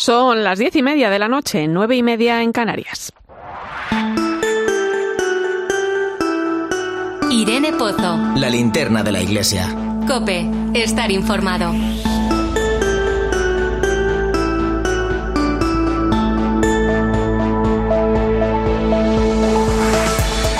Son las diez y media de la noche, nueve y media en Canarias. Irene Pozo. La linterna de la iglesia. Cope, estar informado.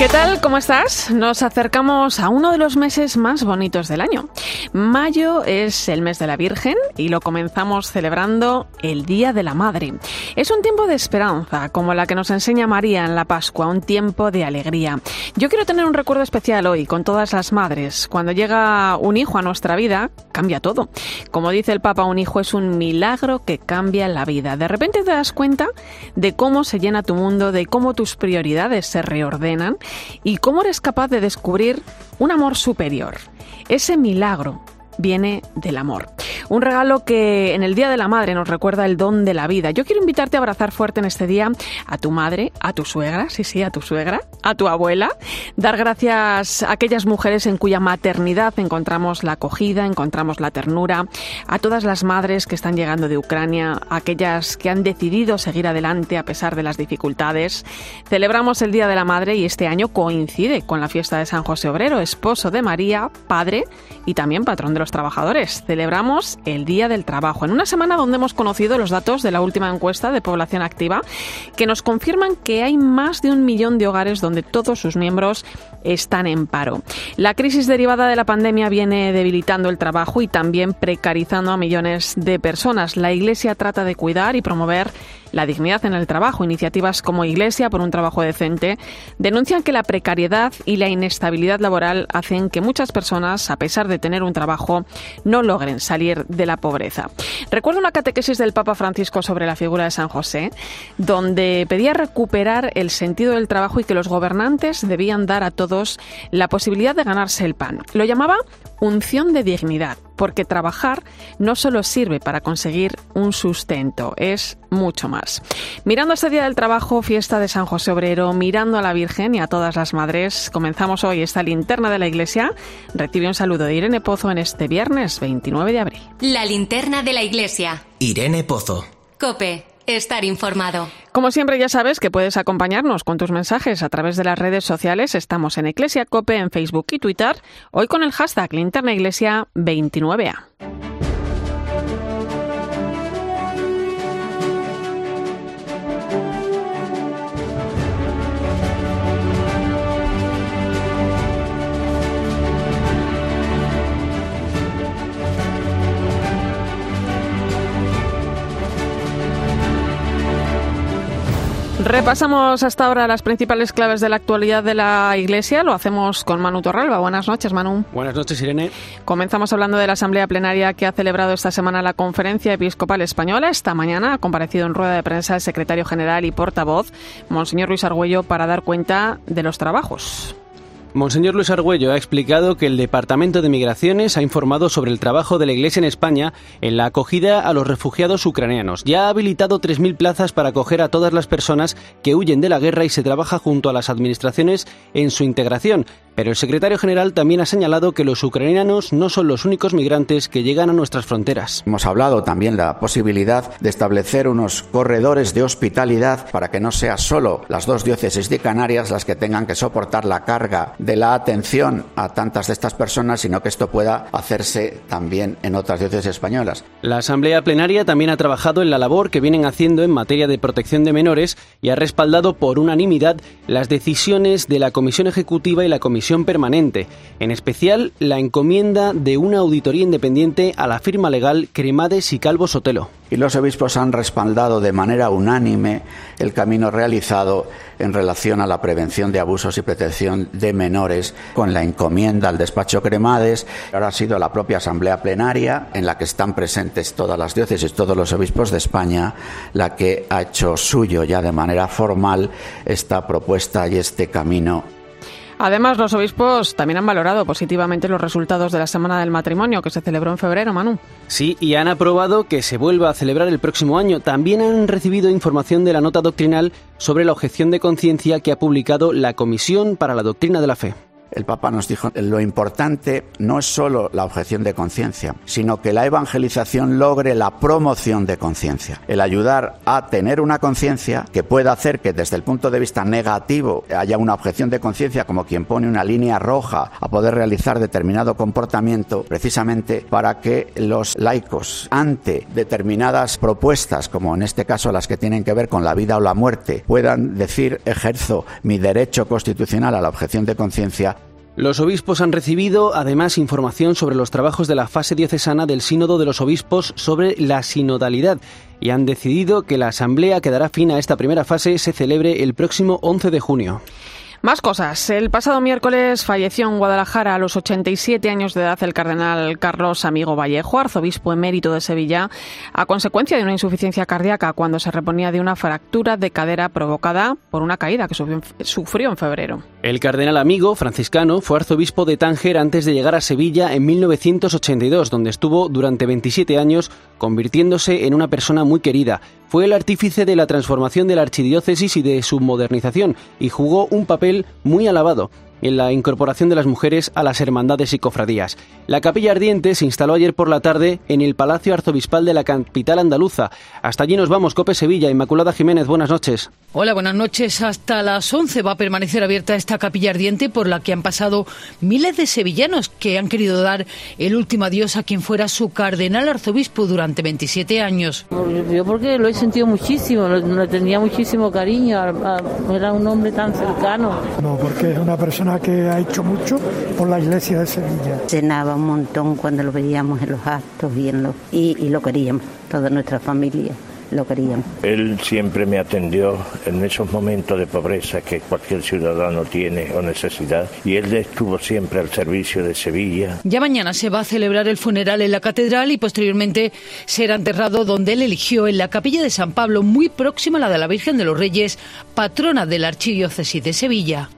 ¿Qué tal? ¿Cómo estás? Nos acercamos a uno de los meses más bonitos del año. Mayo es el mes de la Virgen y lo comenzamos celebrando el Día de la Madre. Es un tiempo de esperanza, como la que nos enseña María en la Pascua, un tiempo de alegría. Yo quiero tener un recuerdo especial hoy con todas las madres. Cuando llega un hijo a nuestra vida, cambia todo. Como dice el Papa, un hijo es un milagro que cambia la vida. De repente te das cuenta de cómo se llena tu mundo, de cómo tus prioridades se reordenan y cómo eres capaz de descubrir un amor superior. Ese milagro viene del amor. Un regalo que en el Día de la Madre nos recuerda el don de la vida. Yo quiero invitarte a abrazar fuerte en este día a tu madre, a tu suegra, sí, sí, a tu suegra, a tu abuela. Dar gracias a aquellas mujeres en cuya maternidad encontramos la acogida, encontramos la ternura. A todas las madres que están llegando de Ucrania, aquellas que han decidido seguir adelante a pesar de las dificultades. Celebramos el Día de la Madre y este año coincide con la fiesta de San José Obrero, esposo de María, padre y también patrón de los trabajadores. Celebramos el Día del Trabajo, en una semana donde hemos conocido los datos de la última encuesta de población activa que nos confirman que hay más de un millón de hogares donde todos sus miembros están en paro. La crisis derivada de la pandemia viene debilitando el trabajo y también precarizando a millones de personas. La Iglesia trata de cuidar y promover la dignidad en el trabajo. Iniciativas como Iglesia por un trabajo decente denuncian que la precariedad y la inestabilidad laboral hacen que muchas personas, a pesar de tener un trabajo, no logren salir de la pobreza. Recuerdo una catequesis del Papa Francisco sobre la figura de San José, donde pedía recuperar el sentido del trabajo y que los gobernantes debían dar a todos la posibilidad de ganarse el pan. Lo llamaba unción de dignidad, porque trabajar no solo sirve para conseguir un sustento, es mucho más. Mirando este Día del Trabajo, fiesta de San José Obrero, mirando a la Virgen y a todas las madres, comenzamos hoy esta linterna de la Iglesia. Recibe un saludo de Irene Pozo en este viernes 29 de abril. La linterna de la Iglesia. Irene Pozo. Cope, estar informado. Como siempre ya sabes que puedes acompañarnos con tus mensajes a través de las redes sociales. Estamos en Iglesia Cope en Facebook y Twitter, hoy con el hashtag Linterna Iglesia 29A. Repasamos hasta ahora las principales claves de la actualidad de la Iglesia. Lo hacemos con Manu Torralba. Buenas noches, Manu. Buenas noches, Irene. Comenzamos hablando de la Asamblea Plenaria que ha celebrado esta semana la Conferencia Episcopal Española. Esta mañana ha comparecido en rueda de prensa el secretario general y portavoz, Monseñor Luis Argüello, para dar cuenta de los trabajos. Monseñor Luis Argüello ha explicado que el Departamento de Migraciones ha informado sobre el trabajo de la Iglesia en España en la acogida a los refugiados ucranianos. Ya ha habilitado 3.000 plazas para acoger a todas las personas que huyen de la guerra y se trabaja junto a las administraciones en su integración. Pero el secretario general también ha señalado que los ucranianos no son los únicos migrantes que llegan a nuestras fronteras. Hemos hablado también de la posibilidad de establecer unos corredores de hospitalidad para que no sea solo las dos diócesis de Canarias las que tengan que soportar la carga de la atención a tantas de estas personas, sino que esto pueda hacerse también en otras diócesis españolas. La Asamblea Plenaria también ha trabajado en la labor que vienen haciendo en materia de protección de menores y ha respaldado por unanimidad las decisiones de la Comisión Ejecutiva y la Comisión Permanente, en especial la encomienda de una auditoría independiente a la firma legal Cremades y Calvo Sotelo y los obispos han respaldado de manera unánime el camino realizado en relación a la prevención de abusos y protección de menores con la encomienda al despacho Cremades. Ahora ha sido la propia Asamblea Plenaria en la que están presentes todas las diócesis, todos los obispos de España, la que ha hecho suyo ya de manera formal esta propuesta y este camino Además, los obispos también han valorado positivamente los resultados de la Semana del Matrimonio que se celebró en febrero, Manu. Sí, y han aprobado que se vuelva a celebrar el próximo año. También han recibido información de la nota doctrinal sobre la objeción de conciencia que ha publicado la Comisión para la Doctrina de la Fe. El Papa nos dijo, lo importante no es solo la objeción de conciencia, sino que la evangelización logre la promoción de conciencia, el ayudar a tener una conciencia que pueda hacer que desde el punto de vista negativo haya una objeción de conciencia como quien pone una línea roja a poder realizar determinado comportamiento, precisamente para que los laicos ante determinadas propuestas, como en este caso las que tienen que ver con la vida o la muerte, puedan decir ejerzo mi derecho constitucional a la objeción de conciencia los obispos han recibido además información sobre los trabajos de la fase diocesana del Sínodo de los Obispos sobre la sinodalidad y han decidido que la asamblea que dará fin a esta primera fase se celebre el próximo 11 de junio. Más cosas. El pasado miércoles falleció en Guadalajara a los 87 años de edad el cardenal Carlos Amigo Vallejo, arzobispo emérito de Sevilla, a consecuencia de una insuficiencia cardíaca cuando se reponía de una fractura de cadera provocada por una caída que sufrió en febrero. El cardenal Amigo, franciscano, fue arzobispo de Tánger antes de llegar a Sevilla en 1982, donde estuvo durante 27 años convirtiéndose en una persona muy querida. Fue el artífice de la transformación de la archidiócesis y de su modernización y jugó un papel muy alabado en la incorporación de las mujeres a las hermandades y cofradías. La capilla ardiente se instaló ayer por la tarde en el Palacio Arzobispal de la capital andaluza. Hasta allí nos vamos, Cope Sevilla. Inmaculada Jiménez, buenas noches. Hola, buenas noches. Hasta las 11 va a permanecer abierta esta capilla ardiente por la que han pasado miles de sevillanos que han querido dar el último adiós a quien fuera su cardenal arzobispo durante 27 años. Yo porque lo he sentido muchísimo, le tenía muchísimo cariño, era un hombre tan cercano. No, porque es una persona que ha hecho mucho por la iglesia de Sevilla. Cenaba un montón cuando lo veíamos en los actos y, y, lo queríamos, toda nuestra familia lo queríamos. Él siempre me atendió en esos momentos de pobreza que cualquier ciudadano tiene o necesidad y él estuvo siempre al servicio de Sevilla. Ya mañana se va a celebrar el funeral en la catedral y posteriormente será enterrado donde él eligió, en la capilla de San Pablo, muy próxima a la de la Virgen de los Reyes, patrona de la Archidiócesis de Sevilla.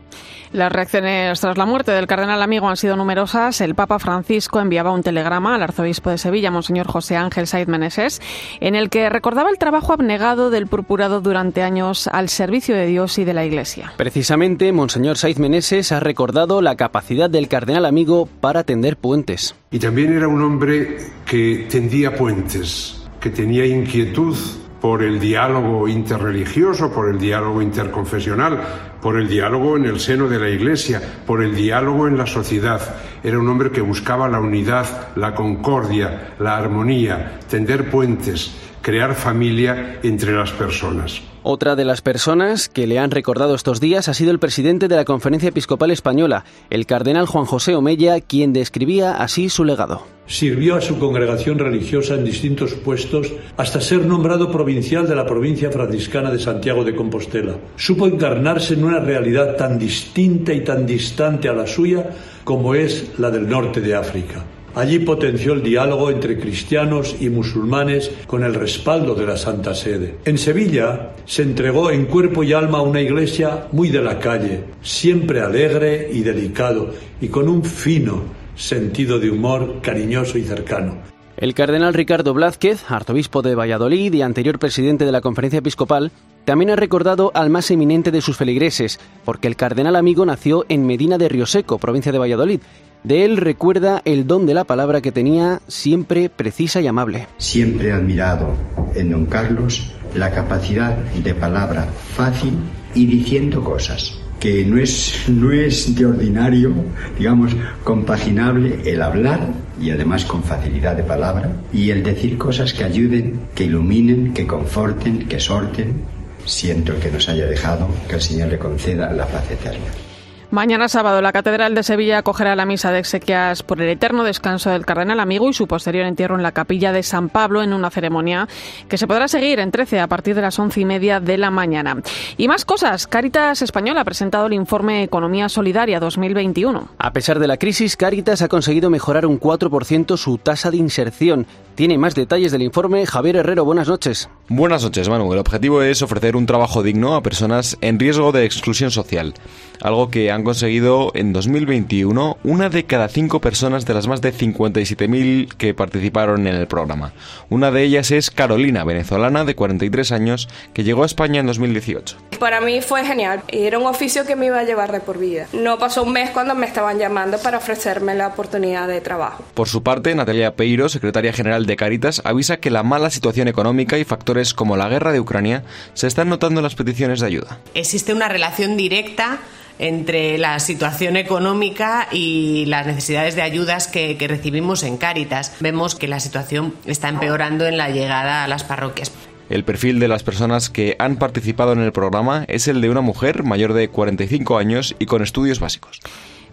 Las reacciones tras la muerte del cardenal amigo han sido numerosas. El Papa Francisco enviaba un telegrama al arzobispo de Sevilla, Monseñor José Ángel Saiz Meneses, en el que recordaba el trabajo abnegado del purpurado durante años al servicio de Dios y de la Iglesia. Precisamente, Monseñor Saiz Meneses ha recordado la capacidad del cardenal amigo para tender puentes. Y también era un hombre que tendía puentes, que tenía inquietud por el diálogo interreligioso, por el diálogo interconfesional, por el diálogo en el seno de la Iglesia, por el diálogo en la sociedad. Era un hombre que buscaba la unidad, la concordia, la armonía, tender puentes, crear familia entre las personas. Otra de las personas que le han recordado estos días ha sido el presidente de la Conferencia Episcopal Española, el cardenal Juan José Omella, quien describía así su legado. Sirvió a su congregación religiosa en distintos puestos hasta ser nombrado provincial de la provincia franciscana de Santiago de Compostela. Supo encarnarse en una realidad tan distinta y tan distante a la suya como es la del norte de África. Allí potenció el diálogo entre cristianos y musulmanes con el respaldo de la Santa Sede. En Sevilla se entregó en cuerpo y alma a una iglesia muy de la calle, siempre alegre y delicado y con un fino sentido de humor cariñoso y cercano. El cardenal Ricardo Blázquez, arzobispo de Valladolid y anterior presidente de la Conferencia Episcopal, también ha recordado al más eminente de sus feligreses, porque el cardenal amigo nació en Medina de Rioseco, provincia de Valladolid, de él recuerda el don de la palabra que tenía siempre precisa y amable. Siempre he admirado en don Carlos la capacidad de palabra fácil y diciendo cosas que no es, no es de ordinario, digamos, compaginable el hablar y además con facilidad de palabra y el decir cosas que ayuden, que iluminen, que conforten, que sorten. Siento que nos haya dejado, que el Señor le conceda la paz eterna. Mañana sábado, la Catedral de Sevilla acogerá la misa de exequias por el eterno descanso del cardenal amigo y su posterior entierro en la capilla de San Pablo en una ceremonia que se podrá seguir en 13 a partir de las once y media de la mañana. Y más cosas. Caritas Española ha presentado el informe Economía Solidaria 2021. A pesar de la crisis, Caritas ha conseguido mejorar un 4% su tasa de inserción. Tiene más detalles del informe Javier Herrero. Buenas noches. Buenas noches, Manu. El objetivo es ofrecer un trabajo digno a personas en riesgo de exclusión social, algo que han conseguido en 2021 una de cada cinco personas de las más de 57.000 que participaron en el programa. Una de ellas es Carolina, venezolana de 43 años, que llegó a España en 2018. Para mí fue genial. Era un oficio que me iba a llevar de por vida. No pasó un mes cuando me estaban llamando para ofrecerme la oportunidad de trabajo. Por su parte, Natalia Peiro, secretaria general de Caritas, avisa que la mala situación económica y factores como la guerra de Ucrania se están notando las peticiones de ayuda. Existe una relación directa entre la situación económica y las necesidades de ayudas que, que, recibimos en Cáritas. Vemos que la situación está empeorando en la llegada a las parroquias. El perfil de las personas que han participado en el programa es el de una mujer mayor de 45 años y con estudios básicos.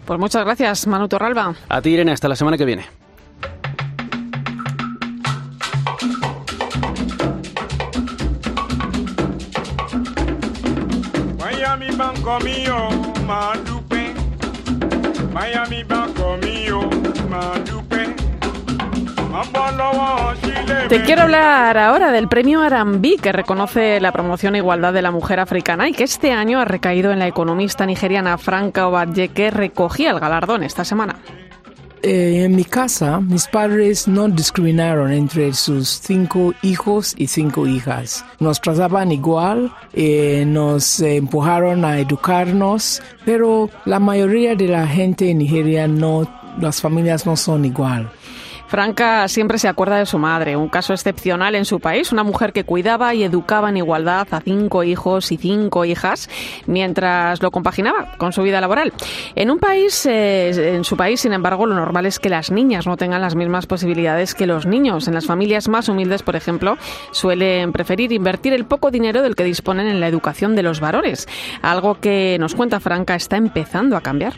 Pues muchas gracias, Manu Torralba. A ti, Irene, hasta la semana que viene. Te quiero hablar ahora del premio Arambi, que reconoce la promoción e igualdad de la mujer africana y que este año ha recaído en la economista nigeriana Franca Obadje, que recogía el galardón esta semana. Eh, en mi casa, mis padres no discriminaron entre sus cinco hijos y cinco hijas. Nos trataban igual, eh, nos empujaron a educarnos, pero la mayoría de la gente en Nigeria no, las familias no son igual. Franca siempre se acuerda de su madre, un caso excepcional en su país, una mujer que cuidaba y educaba en igualdad a cinco hijos y cinco hijas mientras lo compaginaba con su vida laboral. En un país, eh, en su país, sin embargo, lo normal es que las niñas no tengan las mismas posibilidades que los niños. En las familias más humildes, por ejemplo, suelen preferir invertir el poco dinero del que disponen en la educación de los varones, algo que nos cuenta Franca está empezando a cambiar.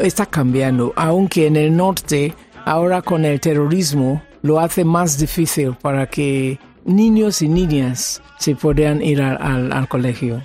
Está cambiando, aunque en el norte ahora con el terrorismo lo hace más difícil para que niños y niñas se puedan ir al, al colegio.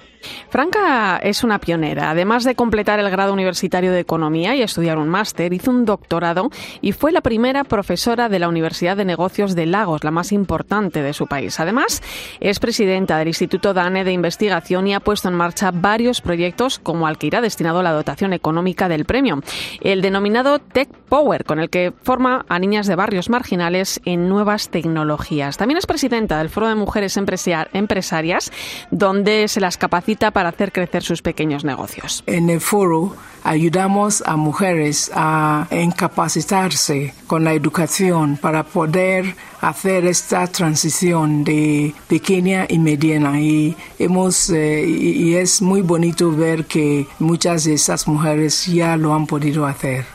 Franca es una pionera. Además de completar el grado universitario de Economía y estudiar un máster, hizo un doctorado y fue la primera profesora de la Universidad de Negocios de Lagos, la más importante de su país. Además, es presidenta del Instituto DANE de Investigación y ha puesto en marcha varios proyectos como al que irá destinado la dotación económica del premio, el denominado Tech Power, con el que forma a niñas de barrios marginales en nuevas tecnologías. También es presidenta del Foro de Mujeres Empresarias, donde se las capacita para hacer crecer sus pequeños negocios. En el foro ayudamos a mujeres a incapacitarse con la educación para poder hacer esta transición de pequeña y mediana y hemos eh, y es muy bonito ver que muchas de esas mujeres ya lo han podido hacer.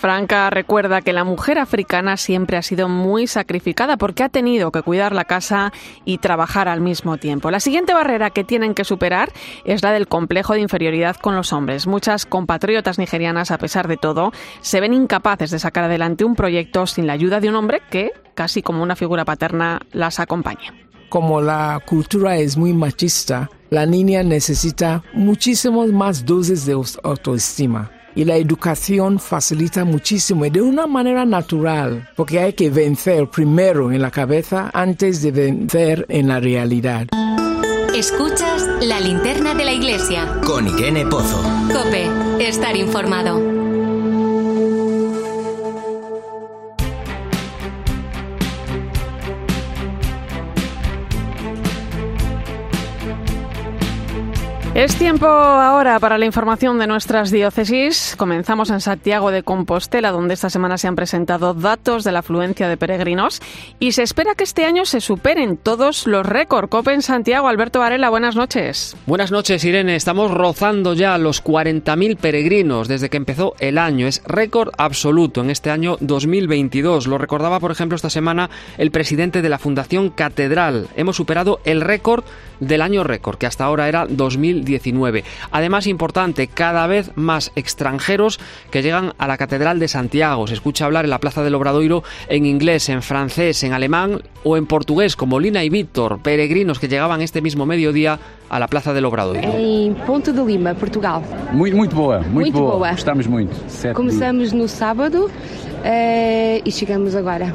Franca recuerda que la mujer africana siempre ha sido muy sacrificada porque ha tenido que cuidar la casa y trabajar al mismo tiempo. La siguiente barrera que tienen que superar es la del complejo de inferioridad con los hombres. Muchas compatriotas nigerianas, a pesar de todo, se ven incapaces de sacar adelante un proyecto sin la ayuda de un hombre que, casi como una figura paterna, las acompañe. Como la cultura es muy machista, la niña necesita muchísimas más dosis de autoestima y la educación facilita muchísimo y de una manera natural, porque hay que vencer primero en la cabeza antes de vencer en la realidad. Escuchas la linterna de la iglesia. Con Irene Pozo. Cope, estar informado. Es tiempo ahora para la información de nuestras diócesis. Comenzamos en Santiago de Compostela, donde esta semana se han presentado datos de la afluencia de peregrinos y se espera que este año se superen todos los récords. COPE en Santiago, Alberto Varela, buenas noches. Buenas noches, Irene. Estamos rozando ya los 40.000 peregrinos desde que empezó el año. Es récord absoluto en este año 2022. Lo recordaba, por ejemplo, esta semana el presidente de la Fundación Catedral. Hemos superado el récord del año récord, que hasta ahora era 2019. Además, importante, cada vez más extranjeros que llegan a la Catedral de Santiago. Se escucha hablar en la Plaza del Obradoiro en inglés, en francés, en alemán o en portugués, como Lina y Víctor, peregrinos que llegaban este mismo mediodía a la Plaza del Obradoiro. Em Ponte de Lima, Portugal. Muito, muito boa, Muito boa. boa. Gostamos muito. Começamos no sábado eh, e chegamos agora.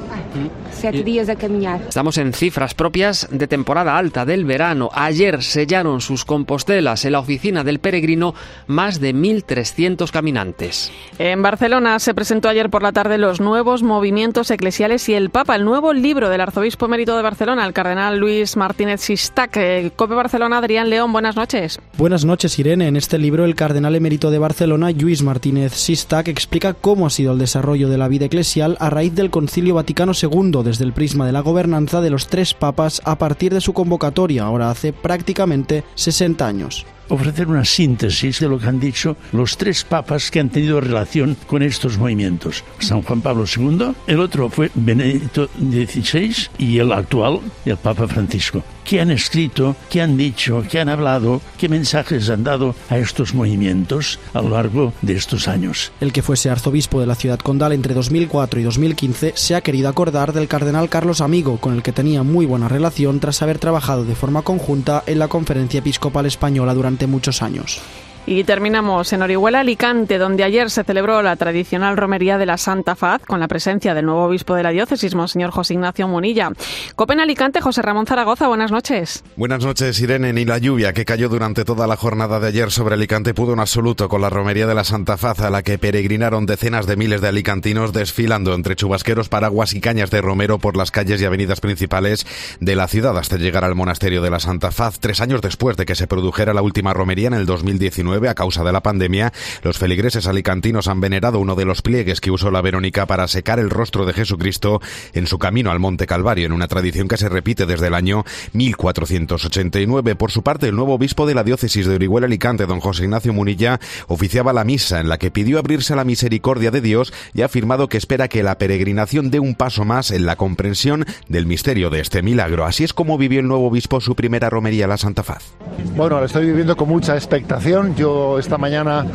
Sete dias a caminhar. Estamos en cifras propias de temporada alta del verano. Ayer sellaron sus compostelas en la oficina del peregrino más de 1.300 caminantes. En Barcelona se presentó ayer por la tarde los nuevos movimientos eclesiales y el Papa, el nuevo libro del arzobispo emérito de Barcelona, el cardenal Luis Martínez Sistac. Eh, Cope Barcelona, Adrián León, buenas noches. Buenas noches, Irene. En este libro, el cardenal emérito de Barcelona, Luis Martínez Sistac, explica cómo ha sido el desarrollo de la vida eclesial a raíz del Concilio Vaticano II, desde el prisma de la gobernanza de los tres papas a partir de su convocatoria, ahora hace prácticamente 60 años ofrecer una síntesis de lo que han dicho los tres papas que han tenido relación con estos movimientos. San Juan Pablo II, el otro fue Benedicto XVI y el actual, el Papa Francisco. ¿Qué han escrito? ¿Qué han dicho? ¿Qué han hablado? ¿Qué mensajes han dado a estos movimientos a lo largo de estos años? El que fuese arzobispo de la ciudad condal entre 2004 y 2015 se ha querido acordar del cardenal Carlos Amigo, con el que tenía muy buena relación tras haber trabajado de forma conjunta en la Conferencia Episcopal Española durante muchos años. Y terminamos en Orihuela, Alicante, donde ayer se celebró la tradicional romería de la Santa Faz con la presencia del nuevo obispo de la diócesis, Monseñor José Ignacio Munilla. Copen Alicante, José Ramón Zaragoza, buenas noches. Buenas noches, Irene. Ni la lluvia que cayó durante toda la jornada de ayer sobre Alicante pudo en absoluto con la romería de la Santa Faz, a la que peregrinaron decenas de miles de alicantinos desfilando entre chubasqueros, paraguas y cañas de romero por las calles y avenidas principales de la ciudad hasta llegar al monasterio de la Santa Faz, tres años después de que se produjera la última romería en el 2019 a causa de la pandemia, los feligreses alicantinos han venerado uno de los pliegues que usó la Verónica para secar el rostro de Jesucristo en su camino al Monte Calvario, en una tradición que se repite desde el año 1489. Por su parte, el nuevo obispo de la diócesis de Orihuela Alicante, don José Ignacio Munilla, oficiaba la misa en la que pidió abrirse a la misericordia de Dios y ha afirmado que espera que la peregrinación dé un paso más en la comprensión del misterio de este milagro. Así es como vivió el nuevo obispo su primera romería a la Santa Faz. Bueno, lo estoy viviendo con mucha expectación esta mañana,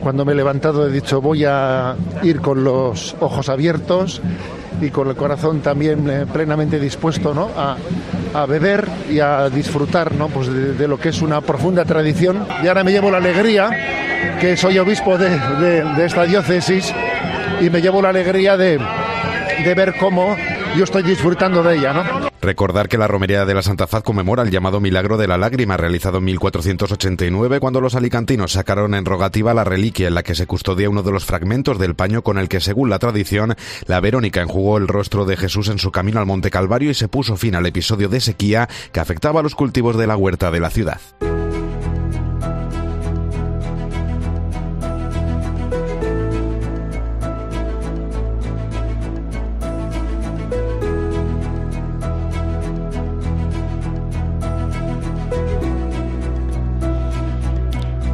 cuando me he levantado, he dicho voy a ir con los ojos abiertos y con el corazón también eh, plenamente dispuesto ¿no? a, beber y a disfrutar ¿no? pues de, lo que es una profunda tradición. Y ahora me llevo la alegría, que soy obispo de, de esta diócesis, y me llevo la alegría de, ver cómo yo estoy disfrutando de ella, ¿no? Recordar que la romería de la Santa Faz conmemora el llamado Milagro de la Lágrima, realizado en 1489, cuando los alicantinos sacaron en rogativa la reliquia en la que se custodia uno de los fragmentos del paño con el que, según la tradición, la Verónica enjugó el rostro de Jesús en su camino al Monte Calvario y se puso fin al episodio de sequía que afectaba a los cultivos de la huerta de la ciudad.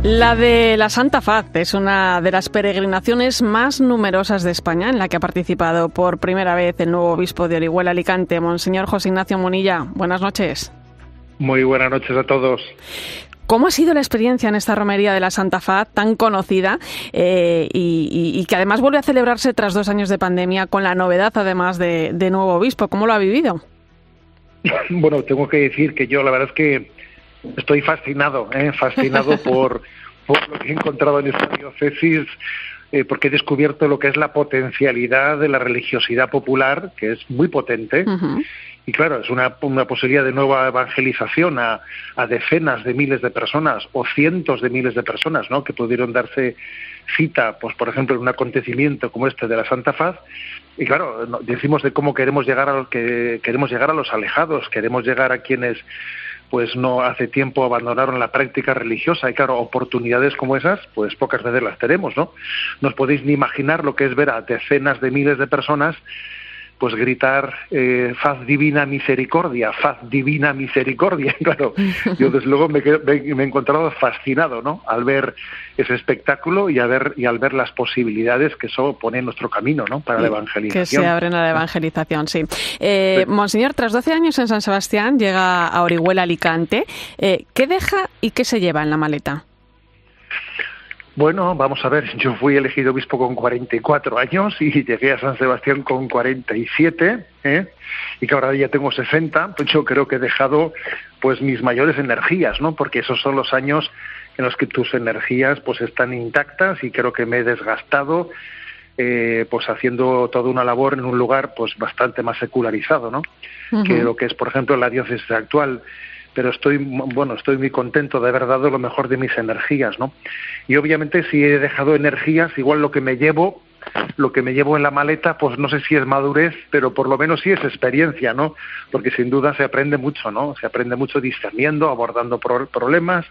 La de la Santa Faz es una de las peregrinaciones más numerosas de España, en la que ha participado por primera vez el nuevo obispo de Orihuela Alicante, Monseñor José Ignacio Munilla. Buenas noches. Muy buenas noches a todos. ¿Cómo ha sido la experiencia en esta romería de la Santa Faz, tan conocida eh, y, que además vuelve a celebrarse tras dos años de pandemia, con la novedad además de, de nuevo obispo? ¿Cómo lo ha vivido? Bueno, tengo que decir que yo la verdad es que estoy fascinado, ¿eh? fascinado por, lo que he encontrado en esta diócesis, eh, porque he descubierto lo que es la potencialidad de la religiosidad popular, que es muy potente. Y claro, es una, una, posibilidad de nueva evangelización a, a, decenas de miles de personas o cientos de miles de personas ¿no? que pudieron darse cita, pues por ejemplo, en un acontecimiento como este de la Santa Faz. Y claro, decimos de cómo queremos llegar a los que queremos llegar a los alejados, queremos llegar a quienes pues no hace tiempo abandonaron la práctica religiosa y claro, oportunidades como esas, pues pocas veces las tenemos, ¿no? No os podéis ni imaginar lo que es ver a decenas de miles de personas pues gritar eh, faz divina misericordia, faz divina misericordia. Claro, yo desde luego me, me, he encontrado fascinado, ¿no? Al ver ese espectáculo y, a ver, y al ver las posibilidades que eso pone en nuestro camino, ¿no? Para la evangelización. Que se abren a la evangelización, sí. Eh, Monseñor, tras 12 años en San Sebastián, llega a Orihuela, Alicante. Eh, ¿Qué deja y qué se lleva en la maleta? Bueno, vamos a ver, yo fui elegido obispo con 44 años y llegué a San Sebastián con 47, ¿eh? y que ahora ya tengo 60, pues yo creo que he dejado pues mis mayores energías, ¿no? Porque esos son los años en los que tus energías pues están intactas y creo que me he desgastado eh, pues haciendo toda una labor en un lugar pues bastante más secularizado, ¿no? Que lo que es, por ejemplo, la diócesis actual pero estoy bueno estoy muy contento de haber dado lo mejor de mis energías no y obviamente si he dejado energías igual lo que me llevo lo que me llevo en la maleta, pues no sé si es madurez, pero por lo menos sí es experiencia, ¿no? Porque sin duda se aprende mucho, ¿no? Se aprende mucho discerniendo, abordando problemas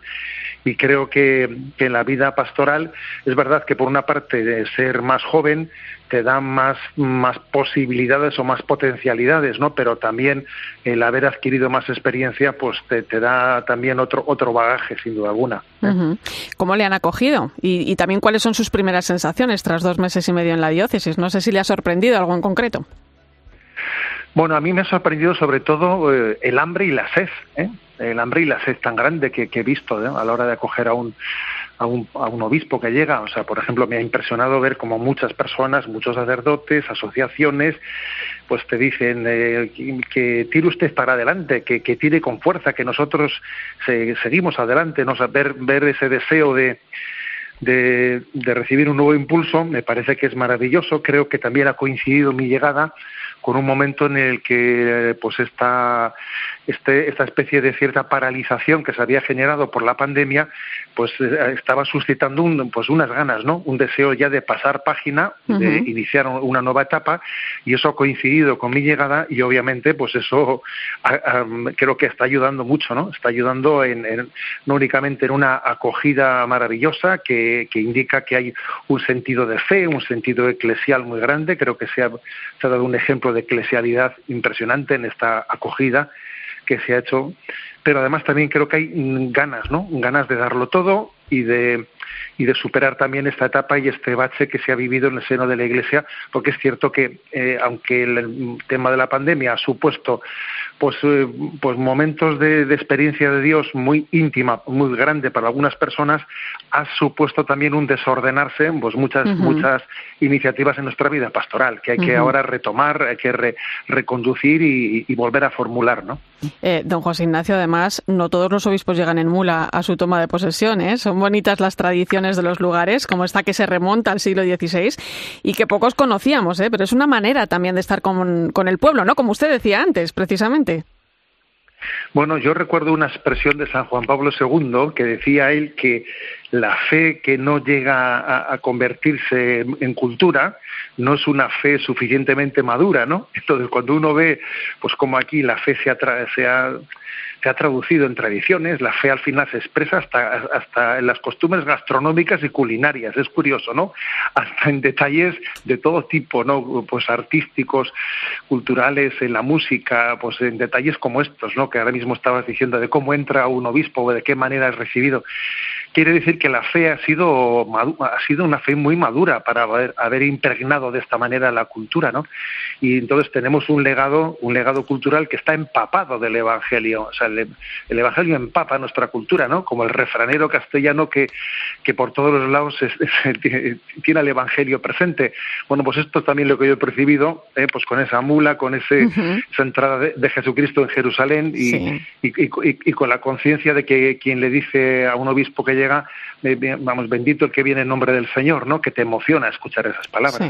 y creo que, en la vida pastoral es verdad que por una parte de ser más joven te da más, más posibilidades o más potencialidades, ¿no? Pero también el haber adquirido más experiencia, pues te, da también otro, otro bagaje, sin duda alguna. ¿Cómo le han acogido? Y, y también cuáles son sus primeras sensaciones tras dos meses y medio en la diócesis. No sé si le ha sorprendido algo en concreto. Bueno, a mí me ha sorprendido sobre todo eh, el hambre y la sed, ¿eh? El la sed tan grande que, he visto ¿eh? a la hora de acoger a un, a un, a un obispo que llega. O sea, por ejemplo, me ha impresionado ver como muchas personas, muchos sacerdotes, asociaciones, pues te dicen eh, que tire usted para adelante, que, que tire con fuerza, que nosotros seguimos adelante, ¿no? ver, ver ese deseo de, de, de, recibir un nuevo impulso, me parece que es maravilloso. Creo que también ha coincidido mi llegada con un momento en el que pues esta, este, esta especie de cierta paralización que se había generado por la pandemia pues eh, estaba suscitando un, pues unas ganas, ¿no? Un deseo ya de pasar página, de iniciar una nueva etapa y eso ha coincidido con mi llegada y obviamente pues eso creo que está ayudando mucho, ¿no? Está ayudando en, no únicamente en una acogida maravillosa que, que, indica que hay un sentido de fe, un sentido eclesial muy grande, creo que se ha, se ha dado un ejemplo de eclesialidad impresionante en esta acogida que se ha hecho, pero además también creo que hay ganas, ¿no? Ganas de darlo todo y de y de superar también esta etapa y este bache que se ha vivido en el seno de la Iglesia, porque es cierto que eh, aunque el tema de la pandemia ha supuesto pues, eh, pues momentos de, experiencia de Dios muy íntima, muy grande para algunas personas, ha supuesto también un desordenarse, pues muchas, muchas iniciativas en nuestra vida pastoral, que hay que ahora retomar, hay que reconducir y, volver a formular, ¿no? Eh, don José Ignacio, además, no todos los obispos llegan en mula a su toma de posesión, ¿eh? Son bonitas las tradiciones de los lugares, como esta que se remonta al siglo XVI y que pocos conocíamos, ¿eh? Pero es una manera también de estar con, con el pueblo, ¿no? Como usted decía antes, precisamente. Bueno, yo recuerdo una expresión de San Juan Pablo II que decía él que la fe que no llega a, convertirse en, cultura no es una fe suficientemente madura, ¿no? Entonces, cuando uno ve, pues como aquí la fe se se ha se ha traducido en tradiciones, la fe al final se expresa hasta, hasta en las costumbres gastronómicas y culinarias, es curioso, ¿no? Hasta en detalles de todo tipo, ¿no? Pues artísticos, culturales, en la música, pues en detalles como estos, ¿no? Que ahora mismo estabas diciendo de cómo entra un obispo o de qué manera es recibido quiere decir que la fe ha sido, ha sido una fe muy madura para haber, impregnado de esta manera la cultura, ¿no? Y entonces tenemos un legado, un legado cultural que está empapado del Evangelio, o sea, el, Evangelio empapa nuestra cultura, ¿no? Como el refranero castellano que, que por todos los lados tiene el Evangelio presente. Bueno, pues esto también lo que yo he percibido, ¿eh? pues con esa mula, con ese, esa entrada de, Jesucristo en Jerusalén y, y, con la conciencia de que quien le dice a un obispo que llega vamos, bendito el que viene en nombre del Señor, ¿no? Que te emociona escuchar esas palabras.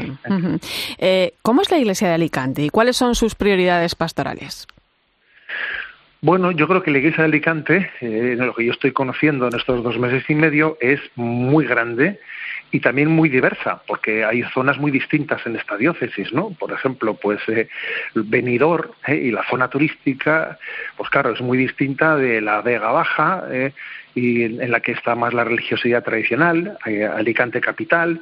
Eh, ¿Cómo es la Iglesia de Alicante y cuáles son sus prioridades pastorales? Bueno, yo creo que la Iglesia de Alicante, eh, lo que yo estoy conociendo en estos dos meses y medio, es muy grande y también muy diversa, porque hay zonas muy distintas en esta diócesis, ¿no? Por ejemplo, pues eh, Benidorm y la zona turística, pues claro, es muy distinta de la Vega Baja y en, la que está más la religiosidad tradicional, Alicante capital,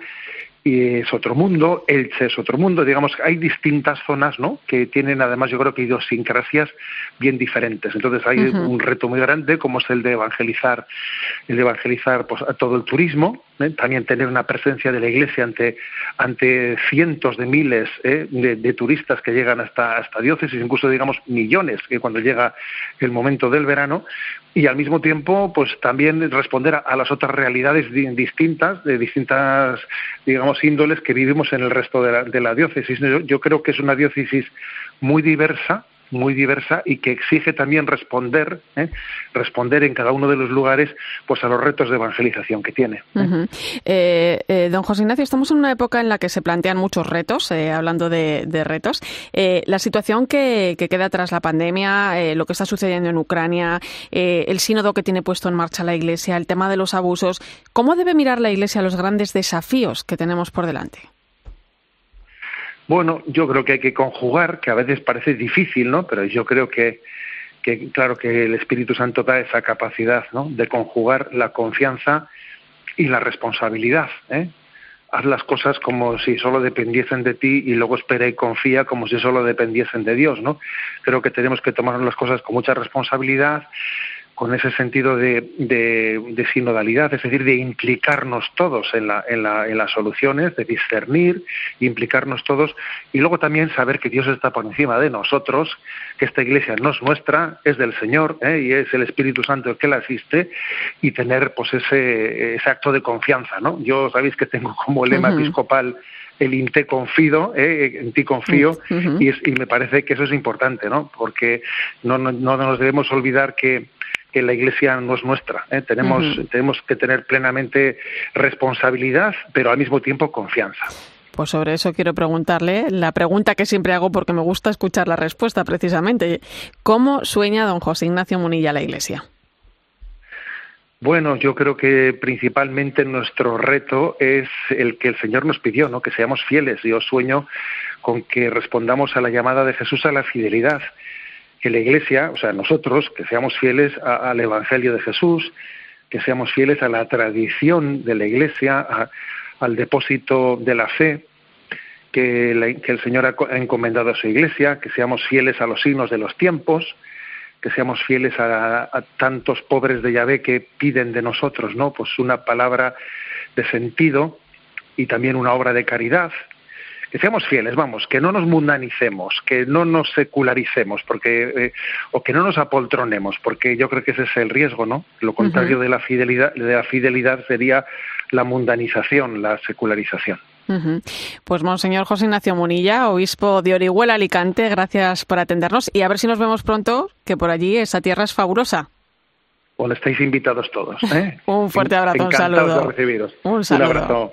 y es otro mundo, Elche es otro mundo, digamos, hay distintas zonas, ¿no? Que tienen además yo creo que idiosincrasias bien diferentes. Entonces hay un reto muy grande como es el de evangelizar, el de evangelizar pues, a todo el turismo, ¿eh? también tener una presencia de la Iglesia ante, ante cientos de miles ¿eh? de, turistas que llegan hasta, esta diócesis, incluso digamos millones que cuando llega el momento del verano, y al mismo tiempo pues también responder a, las otras realidades distintas, de distintas digamos índoles que vivimos en el resto de la, de la diócesis. Yo, yo creo que es una diócesis muy diversa, muy diversa y que exige también responder, ¿eh? responder en cada uno de los lugares, pues a los retos de evangelización que tiene. ¿eh? don José Ignacio, estamos en una época en la que se plantean muchos retos, hablando de, retos. la situación que, queda tras la pandemia, lo que está sucediendo en Ucrania, el sínodo que tiene puesto en marcha la Iglesia, el tema de los abusos. ¿Cómo debe mirar la Iglesia los grandes desafíos que tenemos por delante? Bueno, yo creo que hay que conjugar, que a veces parece difícil, ¿no? Pero yo creo que, claro, que el Espíritu Santo da esa capacidad, ¿no? De conjugar la confianza y la responsabilidad, ¿eh? Haz las cosas como si solo dependiesen de ti y luego espera y confía como si solo dependiesen de Dios, ¿no? Creo que tenemos que tomar las cosas con mucha responsabilidad, con ese sentido de, de, sinodalidad, es decir, de implicarnos todos en, la, en, la, en, las soluciones, de discernir, implicarnos todos y luego también saber que Dios está por encima de nosotros, que esta iglesia no es nuestra, es del Señor ¿eh? y es el Espíritu Santo el que la asiste y tener pues ese, ese acto de confianza. ¿no? Yo sabéis que tengo como lema episcopal el in te confido, ¿eh? en ti confío, y, y, me parece que eso es importante, ¿no? Porque no, no, no nos debemos olvidar que que la Iglesia no es nuestra. ¿eh? Tenemos, tenemos que tener plenamente responsabilidad, pero al mismo tiempo confianza. Pues sobre eso quiero preguntarle la pregunta que siempre hago porque me gusta escuchar la respuesta precisamente. ¿Cómo sueña don José Ignacio Munilla la Iglesia? Bueno, yo creo que principalmente nuestro reto es el que el Señor nos pidió, ¿no? Que seamos fieles. Yo sueño con que respondamos a la llamada de Jesús a la fidelidad que la Iglesia, o sea, nosotros, que seamos fieles al Evangelio de Jesús, que seamos fieles a la tradición de la Iglesia, al depósito de la fe que, el Señor ha encomendado a su Iglesia, que seamos fieles a los signos de los tiempos, que seamos fieles a, a, tantos pobres de Yahvé que piden de nosotros, ¿no? Pues una palabra de sentido y también una obra de caridad, que seamos fieles, vamos, que no nos mundanicemos, que no nos secularicemos, porque eh, o que no nos apoltronemos, porque yo creo que ese es el riesgo, ¿no? Lo contrario de la fidelidad, de la fidelidad sería la mundanización, la secularización. Pues Monseñor José Ignacio Munilla, obispo de Orihuela, Alicante, gracias por atendernos y a ver si nos vemos pronto, que por allí esa tierra es fabulosa. Bueno, estáis invitados todos. ¿eh? un fuerte abrazo, un saludo. De recibiros. Un saludo. Un abrazo.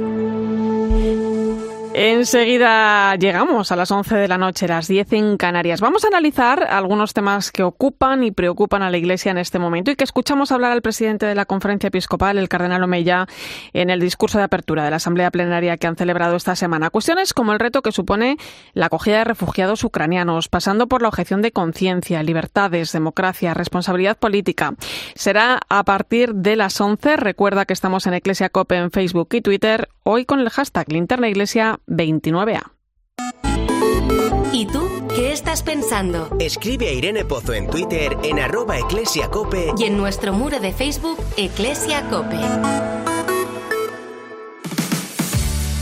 Enseguida llegamos a las 11 de la noche, las 10 en Canarias. Vamos a analizar algunos temas que ocupan y preocupan a la Iglesia en este momento y que escuchamos hablar al presidente de la Conferencia Episcopal, el cardenal Omeya, en el discurso de apertura de la Asamblea Plenaria que han celebrado esta semana. Cuestiones como el reto que supone la acogida de refugiados ucranianos, pasando por la objeción de conciencia, libertades, democracia, responsabilidad política. Será a partir de las 11. Recuerda que estamos en Iglesia Cope en Facebook y Twitter, hoy con el hashtag Linterna Iglesia 29A. ¿Y tú qué estás pensando? Escribe a Irene Pozo en Twitter en arroba eclesiacope y en nuestro muro de Facebook Eclesiacope.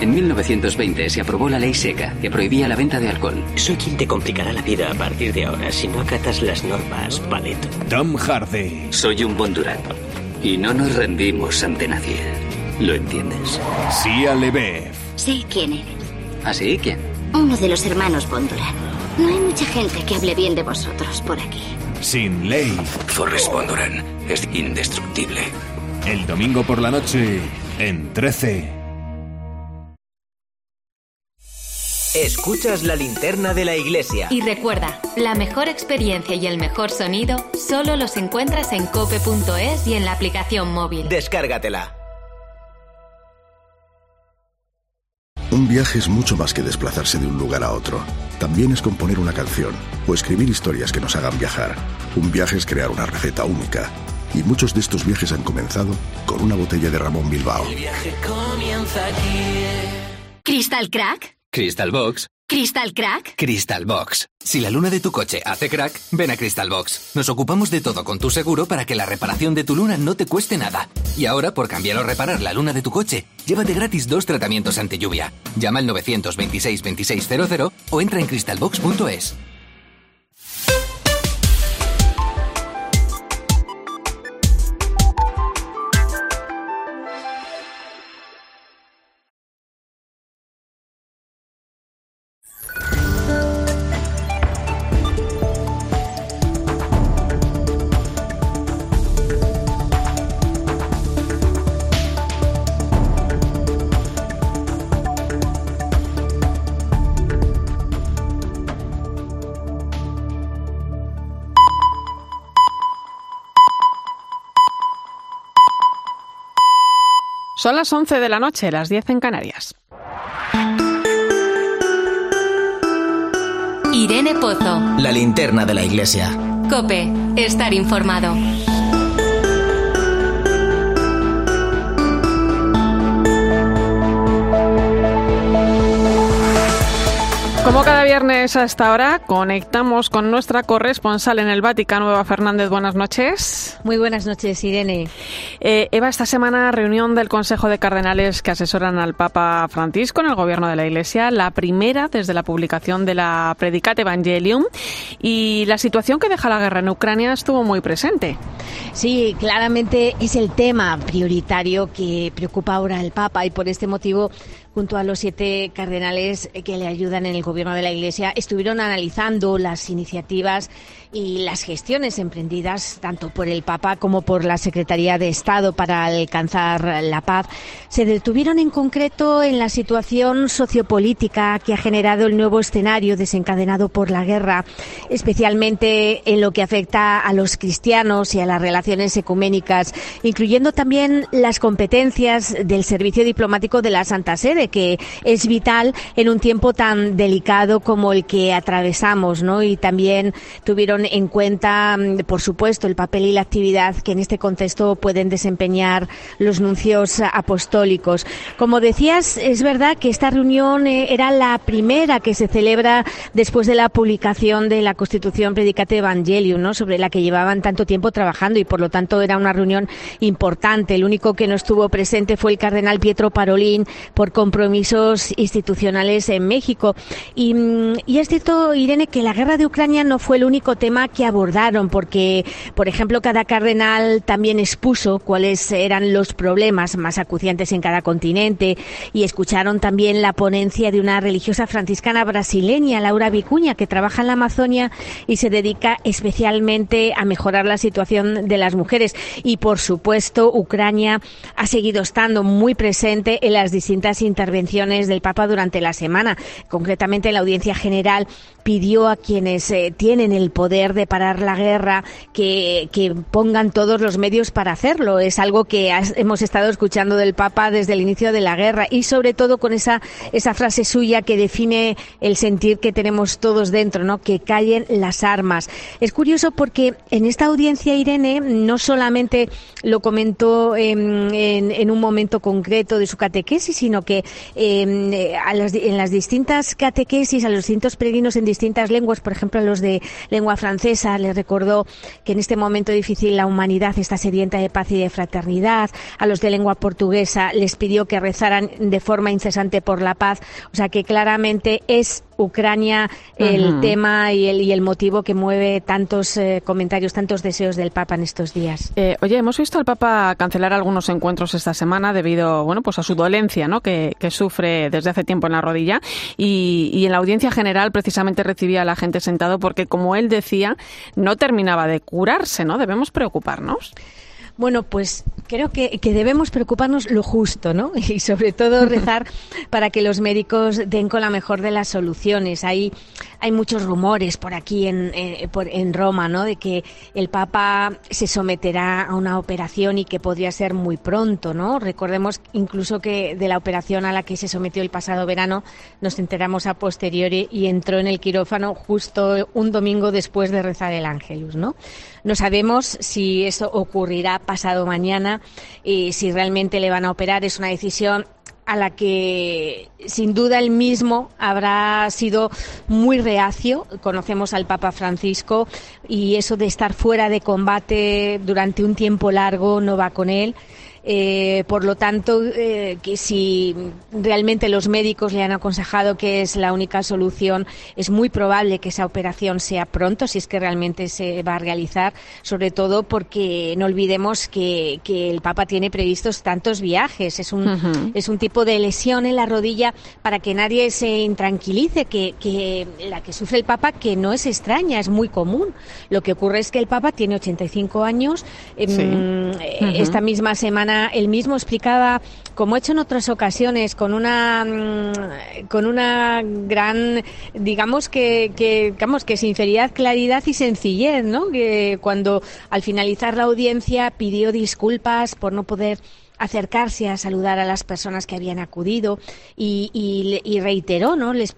En 1920 se aprobó la ley seca que prohibía la venta de alcohol. Soy quien te complicará la vida a partir de ahora si no acatas las normas, Paleto. Tom Hardy. Soy un Bondurant y no nos rendimos ante nadie. ¿Lo entiendes? Sia Lebev. Sé quién eres. ¿Ah, sí? ¿Quién? Uno de los hermanos Bondurant. No hay mucha gente que hable bien de vosotros por aquí. Sin ley. Forrest Bondurant es indestructible. El domingo por la noche, en 13. Escuchas la linterna de la iglesia. Y recuerda, la mejor experiencia y el mejor sonido solo los encuentras en cope.es y en la aplicación móvil. Descárgatela. Un viaje es mucho más que desplazarse de un lugar a otro. También es componer una canción o escribir historias que nos hagan viajar. Un viaje es crear una receta única. Y muchos de estos viajes han comenzado con una botella de Ramón Bilbao. ¿Crystal Crack? Crystal Box ¿Crystal Crack? Crystal Box. Si la luna de tu coche hace crack, ven a Crystal Box. Nos ocupamos de todo con tu seguro para que la reparación de tu luna no te cueste nada. Y ahora, por cambiar o reparar la luna de tu coche, llévate gratis dos tratamientos ante lluvia. Llama al 926 2600 o entra en crystalbox.es. Son las 11 de la noche, las 10 en Canarias. Irene Pozo. La linterna de la iglesia. Cope. Estar informado. Como cada viernes a esta hora, conectamos con nuestra corresponsal en el Vaticano, Eva Fernández. Buenas noches. Muy buenas noches, Irene. Eh, Eva, esta semana reunión del Consejo de Cardenales que asesoran al Papa Francisco en el gobierno de la Iglesia, la primera desde la publicación de la Predicate Evangelium y la situación que deja la guerra en Ucrania estuvo muy presente. Sí, claramente es el tema prioritario que preocupa ahora al Papa y por este motivo junto a los siete cardenales que le ayudan en el gobierno de la Iglesia, estuvieron analizando las iniciativas y las gestiones emprendidas tanto por el Papa como por la Secretaría de Estado para alcanzar la paz. Se detuvieron en concreto en la situación sociopolítica que ha generado el nuevo escenario desencadenado por la guerra, especialmente en lo que afecta a los cristianos y a las relaciones ecuménicas, incluyendo también las competencias del servicio diplomático de la Santa Sede, que es vital en un tiempo tan delicado como el que atravesamos, ¿no? Y también tuvieron en cuenta, mm, por supuesto, el papel y la actividad que en este contexto pueden desempeñar los nuncios apostólicos. Como decías, es verdad que esta reunión eh, era la primera que se celebra después de la publicación de la Constitución Predicate Evangelium, ¿no? sobre la que llevaban tanto tiempo trabajando y por lo tanto era una reunión importante. El único que no estuvo presente fue el cardenal Pietro Parolín por compromisos institucionales en México. Y, mm, y es cierto, Irene, que la guerra de Ucrania no fue el único tema que abordaron, porque, por ejemplo, cada cardenal también expuso cuáles eran los problemas más acuciantes en cada continente y escucharon también la ponencia de una religiosa franciscana brasileña, Laura Vicuña, que trabaja en la Amazonia y se dedica especialmente a mejorar la situación de las mujeres. Y, por supuesto, Ucrania ha seguido estando muy presente en las distintas intervenciones del Papa durante la semana. Concretamente, la audiencia general pidió a quienes eh, tienen el poder de parar la guerra que, que, pongan todos los medios para hacerlo. Es algo que has, hemos estado escuchando del Papa desde el inicio de la guerra y sobre todo con esa, esa frase suya que define el sentir que tenemos todos dentro, ¿no? que callen las armas. Es curioso porque en esta audiencia Irene no solamente lo comentó en, en, un momento concreto de su catequesis, sino que eh, a las, en las distintas catequesis, a los distintos peregrinos en distintas lenguas, por ejemplo, a los de lengua francesa, les recordó que en este momento difícil la humanidad está sedienta de paz y de fraternidad. A los de lengua portuguesa les pidió que rezaran de forma incesante por la paz. O sea que claramente es Ucrania el tema y el, y el motivo que mueve tantos eh, comentarios, tantos deseos del Papa en estos días. Eh, oye, hemos visto al Papa cancelar algunos encuentros esta semana debido, bueno, pues a su dolencia, ¿no? Que, que sufre desde hace tiempo en la rodilla y, y, en la audiencia general precisamente recibía a la gente sentado porque, como él decía, no terminaba de curarse, ¿no? Debemos preocuparnos. Bueno, pues creo que, que, debemos preocuparnos lo justo, ¿no? Y sobre todo rezar para que los médicos den con la mejor de las soluciones. Hay, hay muchos rumores por aquí en, eh, por, en Roma, ¿no? De que el Papa se someterá a una operación y que podría ser muy pronto, ¿no? Recordemos incluso que de la operación a la que se sometió el pasado verano nos enteramos a posteriori y entró en el quirófano justo un domingo después de rezar el Ángelus, ¿no? No sabemos si eso ocurrirá pasado mañana y si realmente le van a operar. Es una decisión a la que sin duda él mismo habrá sido muy reacio. Conocemos al Papa Francisco y eso de estar fuera de combate durante un tiempo largo no va con él. Eh, por lo tanto, eh, que si realmente los médicos le han aconsejado que es la única solución, es muy probable que esa operación sea pronto, si es que realmente se va a realizar, sobre todo porque no olvidemos que, el Papa tiene previstos tantos viajes. Es un, es un tipo de lesión en la rodilla para que nadie se intranquilice, que, que la que sufre el Papa, que no es extraña, es muy común. Lo que ocurre es que el Papa tiene 85 años. Em, esta misma semana él mismo explicaba, como he hecho en otras ocasiones, con una mm, con una gran, digamos que, que digamos que sinceridad, claridad y sencillez, ¿no? Que cuando al finalizar la audiencia pidió disculpas por no poder acercarse a saludar a las personas que habían acudido y, reiteró, ¿no? Les,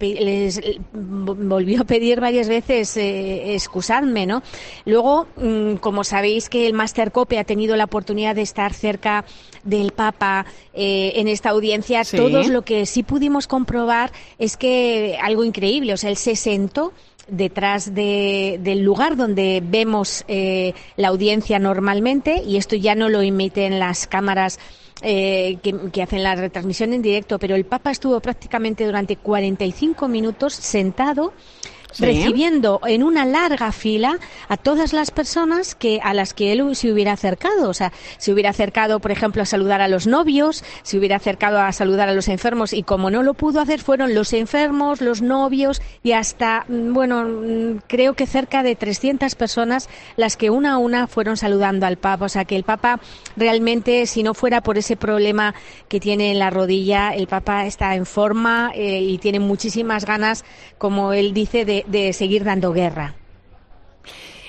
volvió a pedir varias veces eh, excusarme, ¿no? Luego, mm, como sabéis que el Master Cope ha tenido la oportunidad de estar cerca del Papa eh, en esta audiencia, todos lo que sí pudimos comprobar es que algo increíble, o sea, él se sentó detrás del lugar donde vemos eh, la audiencia normalmente y esto ya no lo emiten las cámaras eh, que, hacen la retransmisión en directo, pero el Papa estuvo prácticamente durante 45 minutos sentado recibiendo en una larga fila a todas las personas que a las que él se hubiera acercado, o sea, se hubiera acercado, por ejemplo, a saludar a los novios, se hubiera acercado a saludar a los enfermos y como no lo pudo hacer fueron los enfermos, los novios y hasta mm, bueno, mm, creo que cerca de 300 personas las que una a una fueron saludando al Papa, o sea, que el Papa realmente si no fuera por ese problema que tiene en la rodilla, el Papa está en forma eh, y tiene muchísimas ganas, como él dice, de de, seguir dando guerra.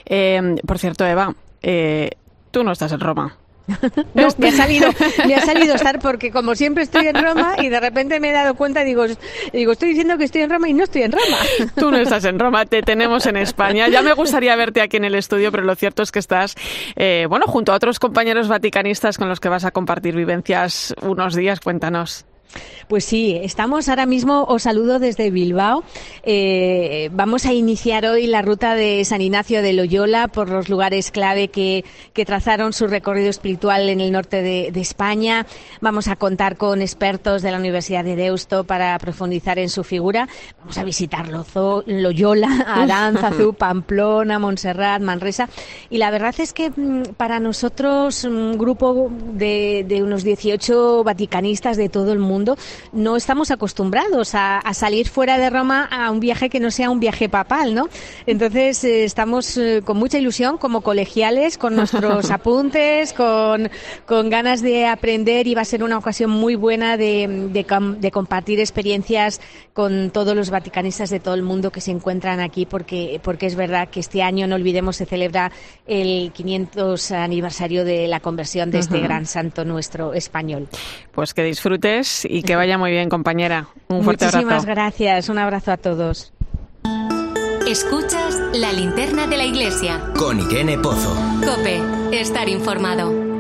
Eh, por cierto, Eva, eh, tú no estás en Roma. No, me ha salido, me ha salido estar porque como siempre estoy en Roma y de repente me he dado cuenta digo, digo, estoy diciendo que estoy en Roma y no estoy en Roma. Tú no estás en Roma, te tenemos en España. Ya me gustaría verte aquí en el estudio, pero lo cierto es que estás, eh, bueno, junto a otros compañeros vaticanistas con los que vas a compartir vivencias unos días. Cuéntanos. Pues sí, estamos ahora mismo, os saludo desde Bilbao. Eh, vamos a iniciar hoy la ruta de San Ignacio de Loyola por los lugares clave que, trazaron su recorrido espiritual en el norte de, España. Vamos a contar con expertos de la Universidad de Deusto para profundizar en su figura. Vamos a visitar Loyola, Aránzazu, Pamplona, Montserrat, Manresa. Y la verdad es que mm, para nosotros, un grupo de, de unos 18 vaticanistas de todo el mundo, no estamos acostumbrados a, salir fuera de Roma a un viaje que no sea un viaje papal, ¿no? Entonces eh, estamos eh, con mucha ilusión como colegiales, con nuestros apuntes, con, ganas de aprender y va a ser una ocasión muy buena de, compartir experiencias con todos los vaticanistas de todo el mundo que se encuentran aquí porque, porque es verdad que este año, no olvidemos, se celebra el 500 aniversario de la conversión de este gran santo nuestro español. Pues que disfrutes y que vaya muy bien, compañera. Un fuerte Muchísimas gracias. Un abrazo a todos. Escuchas la linterna de la iglesia. Con Irene Pozo. Cope, estar informado.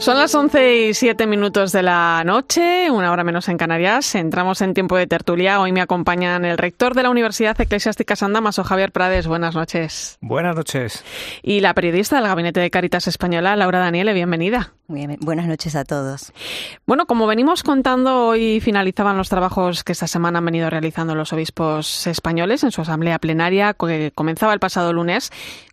Son las 11 y 7 minutos de la noche, una hora menos en Canarias. Entramos en tiempo de tertulia. Hoy me acompañan el rector de la Universidad Eclesiástica San Damaso, Javier Prades. Buenas noches. Buenas noches. Y la periodista del Gabinete de Caritas Española, Laura Daniele. Bienvenida. buenas noches a todos. Bueno, como venimos contando, hoy finalizaban los trabajos que esta semana han venido realizando los obispos españoles en su asamblea plenaria, que comenzaba el pasado lunes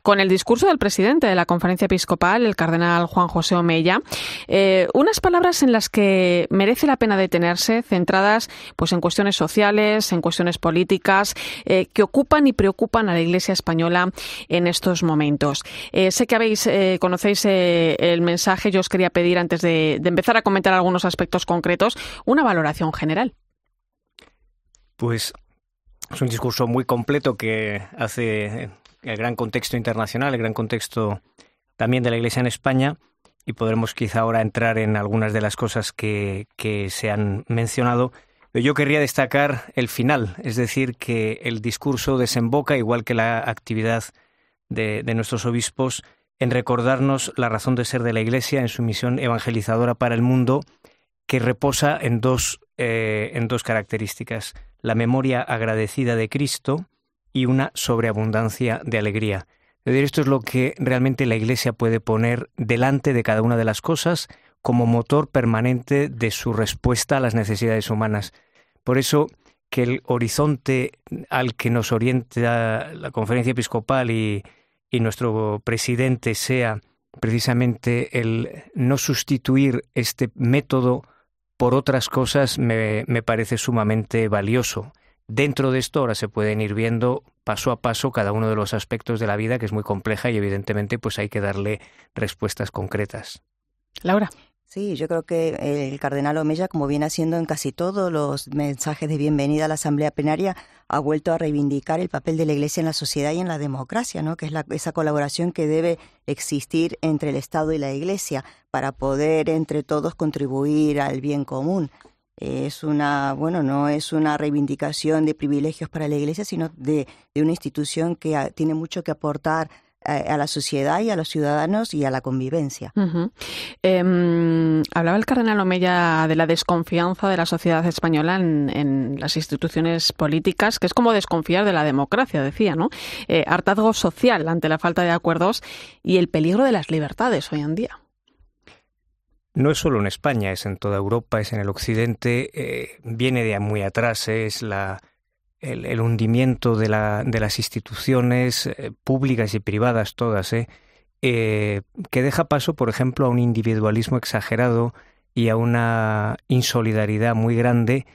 con el discurso del presidente de la conferencia episcopal, el cardenal Juan José Omeya. Eh, unas palabras en las que merece la pena detenerse, centradas pues en cuestiones sociales, en cuestiones políticas, eh, que ocupan y preocupan a la Iglesia española en estos momentos. Eh, sé que habéis conocéis el mensaje. Yo os quería pedir antes de, de empezar a comentar algunos aspectos concretos una valoración general. Pues es un discurso muy completo que hace el gran contexto internacional, el gran contexto también de la Iglesia en España y podremos quizá ahora entrar en algunas de las cosas que, se han mencionado. Pero yo querría destacar el final, es decir, que el discurso desemboca, igual que la actividad de, de nuestros obispos, en recordarnos la razón de ser de la Iglesia, en su misión evangelizadora para el mundo que reposa en dos, eh, en dos características, la memoria agradecida de Cristo y una sobreabundancia de alegría. Es decir, esto es lo que realmente la Iglesia puede poner delante de cada una de las cosas como motor permanente de su respuesta a las necesidades humanas. Por eso que el horizonte al que nos orienta la conferencia episcopal y, nuestro presidente sea precisamente el no sustituir este método por otras cosas me, parece sumamente valioso. Dentro de esto ahora se pueden ir viendo paso a paso cada uno de los aspectos de la vida que es muy compleja y evidentemente pues hay que darle respuestas concretas. Laura. Sí, yo creo que el cardenal Omeya, como viene haciendo en casi todos los mensajes de bienvenida a la Asamblea Plenaria, ha vuelto a reivindicar el papel de la Iglesia en la sociedad y en la democracia, ¿no? que es la, esa colaboración que debe existir entre el Estado y la Iglesia para poder entre todos contribuir al bien común. Es una, bueno, no es una reivindicación de privilegios para la Iglesia, sino de, de una institución que tiene mucho que aportar a, la sociedad y a los ciudadanos y a la convivencia. Em, hablaba el cardenal Omeya de la desconfianza de la sociedad española en, las instituciones políticas, que es como desconfiar de la democracia, decía, ¿no? Eh, hartazgo social ante la falta de acuerdos y el peligro de las libertades hoy en día. No es solo en España, es en toda Europa, es en el Occidente, eh, viene de muy atrás, es la el, hundimiento de, la, de, las instituciones eh, públicas y privadas todas, ¿eh? ¿eh? que deja paso, por ejemplo, a un individualismo exagerado y a una insolidaridad muy grande,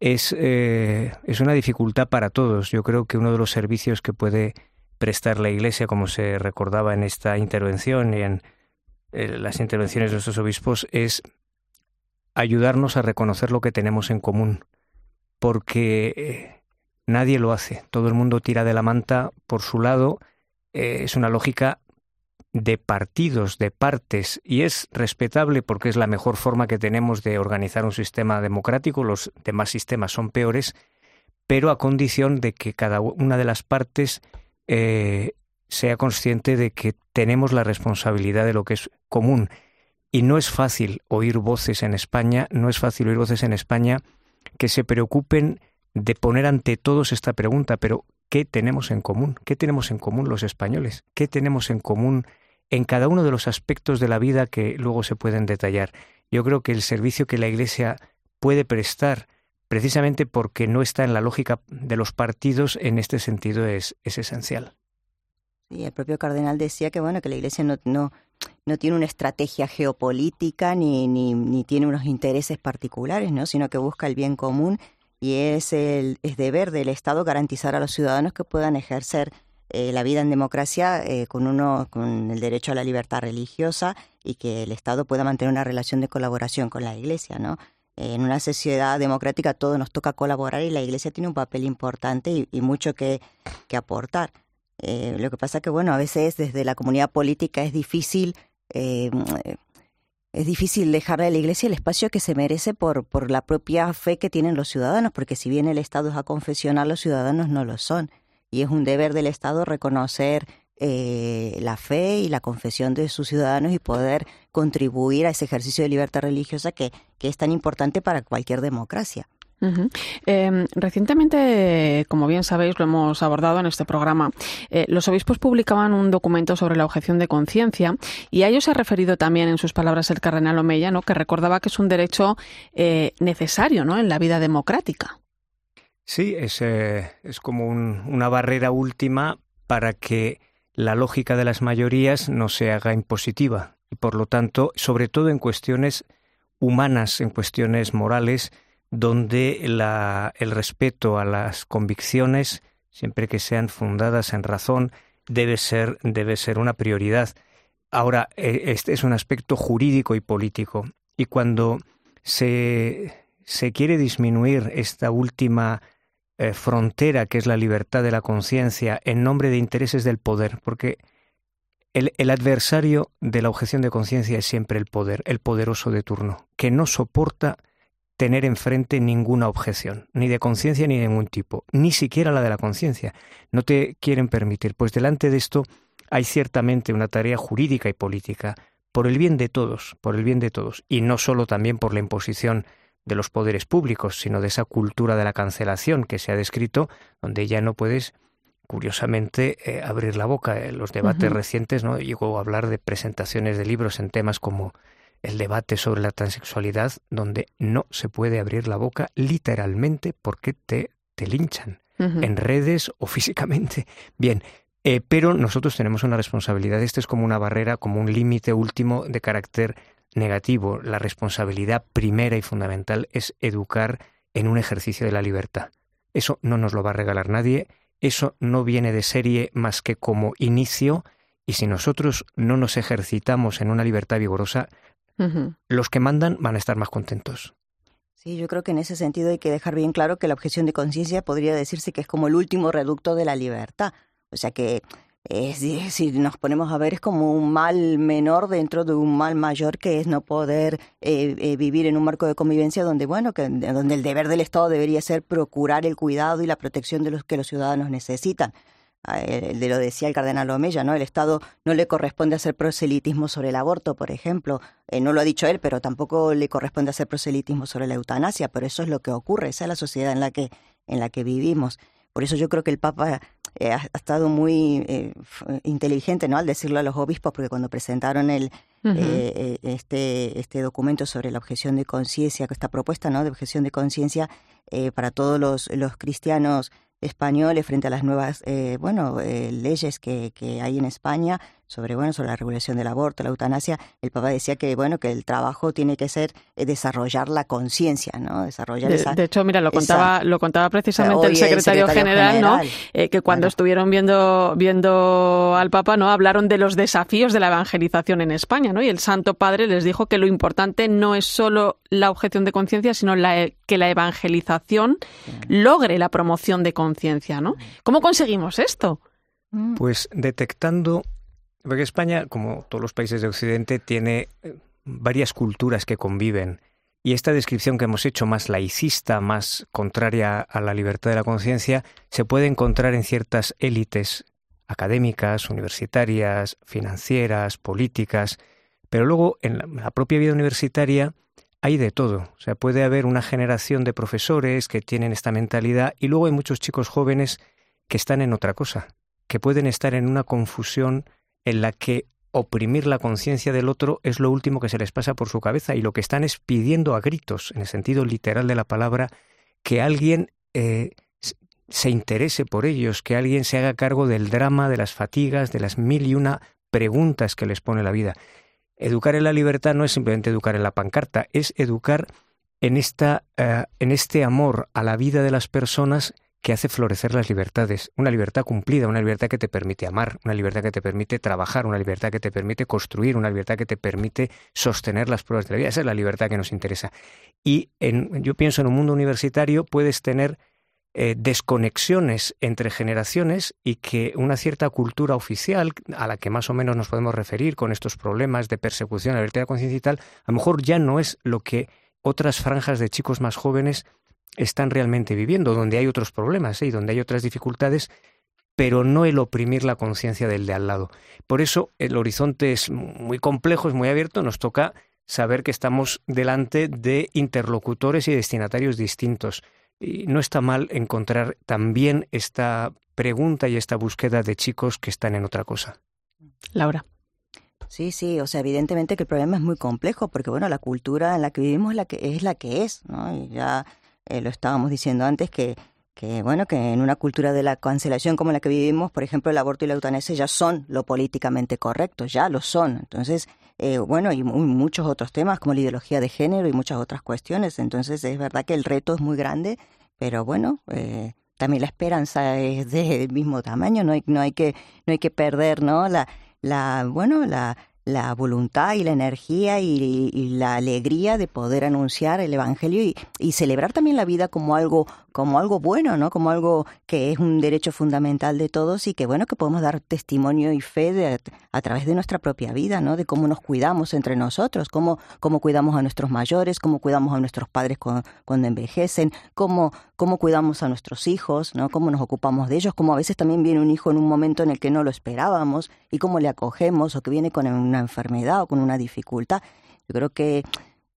es, eh, es una dificultad para todos. Yo creo que uno de los servicios que puede prestar la Iglesia, como se recordaba en esta intervención y en las intervenciones de nuestros obispos, es ayudarnos a reconocer lo que tenemos en común. Porque Nadie lo hace. Todo el mundo tira de la manta por su lado. Eh, es una lógica de partidos, de partes, y es respetable porque es la mejor forma que tenemos de organizar un sistema democrático. Los demás sistemas son peores, pero a condición de que cada una de las partes eh, sea consciente de que tenemos la responsabilidad de lo que es común. Y no es fácil oír voces en España, no es fácil oír voces en España que se preocupen de poner ante todos esta pregunta, pero ¿qué tenemos en común? ¿Qué tenemos en común los españoles? ¿Qué tenemos en común en cada uno de los aspectos de la vida que luego se pueden detallar? Yo creo que el servicio que la Iglesia puede prestar, precisamente porque no está en la lógica de los partidos, en este sentido es, es esencial. Sí, el propio cardenal decía que bueno que la Iglesia no, no, no tiene una estrategia geopolítica ni, ni, ni tiene unos intereses particulares, ¿no? sino que busca el bien común y es el es deber del Estado garantizar a los ciudadanos que puedan ejercer eh, la vida en democracia eh, con uno con el derecho a la libertad religiosa y que el Estado pueda mantener una relación de colaboración con la Iglesia, ¿no? En una sociedad democrática todo nos toca colaborar y la Iglesia tiene un papel importante y, mucho que, que aportar. Eh, lo que pasa que, bueno, a veces desde la comunidad política es difícil es difícil dejarle a la Iglesia el espacio que se merece por, por la propia fe que tienen los ciudadanos, porque si bien el Estado es a confesionar, los ciudadanos no lo son. Y es un deber del Estado reconocer eh, la fe y la confesión de sus ciudadanos y poder contribuir a ese ejercicio de libertad religiosa que, que es tan importante para cualquier democracia. Em, recientemente, como bien sabéis, lo hemos abordado en este programa, eh, los obispos publicaban un documento sobre la objeción de conciencia y a ello se ha referido también en sus palabras el cardenal Omeya, que recordaba que es un derecho eh, necesario ¿no? en la vida democrática. Sí, es, eh, es como una barrera última para que la lógica de las mayorías no se haga impositiva y, por lo tanto, sobre todo en cuestiones humanas, en cuestiones morales, donde el respeto a las convicciones, siempre que sean fundadas en razón, debe ser, debe ser una prioridad. Ahora, e, este es un aspecto jurídico y político, y cuando se, se quiere disminuir esta última eh, frontera que es la libertad de la conciencia en nombre de intereses del poder, porque el, el, adversario de la objeción de conciencia es siempre el poder, el poderoso de turno, que no soporta tener enfrente ninguna objeción, ni de conciencia ni de ningún tipo, ni siquiera la de la conciencia. No te quieren permitir. Pues delante de esto hay ciertamente una tarea jurídica y política por el bien de todos, por el bien de todos, y no solo también por la imposición de los poderes públicos, sino de esa cultura de la cancelación que se ha descrito, donde ya no puedes, curiosamente, eh, abrir la boca. En los debates recientes no llegó a hablar de presentaciones de libros en temas como el debate sobre la transexualidad, donde no se puede abrir la boca literalmente porque te, te linchan en redes o físicamente. Bien, eh, pero nosotros tenemos una responsabilidad. Esto es como una barrera, como un límite último de carácter negativo. La responsabilidad primera y fundamental es educar en un ejercicio de la libertad. Eso no nos lo va a regalar nadie, eso no viene de serie más que como inicio, y si nosotros no nos ejercitamos en una libertad vigorosa, los que mandan van a estar más contentos. Sí, yo creo que en ese sentido hay que dejar bien claro que la objeción de conciencia podría decirse que es como el último reducto de la libertad. O sea que si nos ponemos a ver es como un mal menor dentro de un mal mayor que es no poder eh, eh, vivir en un marco de convivencia donde bueno que donde el deber del Estado debería ser procurar el cuidado y la protección de los que los ciudadanos necesitan de lo decía el cardenal Omeya, ¿no? El Estado no le corresponde hacer proselitismo sobre el aborto, por ejemplo. Eh, no lo ha dicho él, pero tampoco le corresponde hacer proselitismo sobre la eutanasia, pero eso es lo que ocurre, esa es la sociedad en la que, en la que vivimos. Por eso yo creo que el Papa eh, ha, estado muy eh, inteligente ¿no? al decirlo a los obispos, porque cuando presentaron el, eh, este, este documento sobre la objeción de conciencia, esta propuesta ¿no? de objeción de conciencia para todos los, los cristianos españoles frente a las nuevas eh, bueno eh, leyes que, que, hay en España sobre bueno sobre la regulación del aborto la eutanasia el papá decía que bueno que el trabajo tiene que ser eh, desarrollar la conciencia no desarrollar de, esa, de hecho mira lo contaba lo contaba precisamente el secretario, general, no que cuando estuvieron viendo viendo al papa no hablaron de los desafíos de la evangelización en España no y el santo padre les dijo que lo importante no es solo la objeción de conciencia sino la, que la evangelización logre la promoción de conciencia ¿no? ¿Cómo conseguimos esto? Mm. Pues detectando, porque España, como todos los países de Occidente, tiene eh, varias culturas que conviven. Y esta descripción que hemos hecho, más laicista, más contraria a la libertad de la conciencia, se puede encontrar en ciertas élites académicas, universitarias, financieras, políticas, pero luego en la propia vida universitaria hay de todo. O sea, puede haber una generación de profesores que tienen esta mentalidad y luego hay muchos chicos jóvenes que están en otra cosa, que pueden estar en una confusión en la que oprimir la conciencia del otro es lo último que se les pasa por su cabeza y lo que están es pidiendo a gritos, en el sentido literal de la palabra, que alguien eh, se interese por ellos, que alguien se haga cargo del drama, de las fatigas, de las mil y una preguntas que les pone la vida. Educar en la libertad no es simplemente educar en la pancarta, es educar en, esta, eh, en este amor a la vida de las personas que hace florecer las libertades. Una libertad cumplida, una libertad que te permite amar, una libertad que te permite trabajar, una libertad que te permite construir, una libertad que te permite sostener las pruebas de la vida. Esa es la libertad que nos interesa. Y en, yo pienso en un mundo universitario puedes tener eh, desconexiones entre generaciones y que una cierta cultura oficial a la que más o menos nos podemos referir con estos problemas de persecución, la libertad de conciencia y tal, a lo mejor ya no es lo que otras franjas de chicos más jóvenes están realmente viviendo, donde hay otros problemas ¿eh? y donde hay otras dificultades, pero no el oprimir la conciencia del de al lado. Por eso el horizonte es muy complejo, es muy abierto, nos toca saber que estamos delante de interlocutores y destinatarios distintos y no está mal encontrar también esta pregunta y esta búsqueda de chicos que están en otra cosa. Laura. Sí, sí, o sea, evidentemente que el problema es muy complejo porque, bueno, la cultura en la que vivimos es la que es, la que es ¿no? Y ya eh, lo estábamos diciendo antes que, que, bueno, que en una cultura de la cancelación como la que vivimos, por ejemplo, el aborto y la eutanasia ya son lo políticamente correcto, ya lo son. Entonces, eh, bueno, y muchos otros temas como la ideología de género y muchas otras cuestiones. Entonces es verdad que el reto es muy grande, pero bueno, eh, también la esperanza es del mismo tamaño. No hay, no hay que, no hay que perder, ¿no? La, la, bueno, la, la voluntad y la energía y, la alegría de poder anunciar el Evangelio y, celebrar también la vida como algo como algo bueno, ¿no? Como algo que es un derecho fundamental de todos y que bueno, que podemos dar testimonio y fe de, a través de nuestra propia vida, ¿no? De cómo nos cuidamos entre nosotros, cómo, cómo cuidamos a nuestros mayores, cómo cuidamos a nuestros padres cuando, envejecen, cómo, cómo cuidamos a nuestros hijos, ¿no? Cómo nos ocupamos de ellos, cómo a veces también viene un hijo en un momento en el que no lo esperábamos y cómo le acogemos o que viene con una enfermedad o con una dificultad. Yo creo que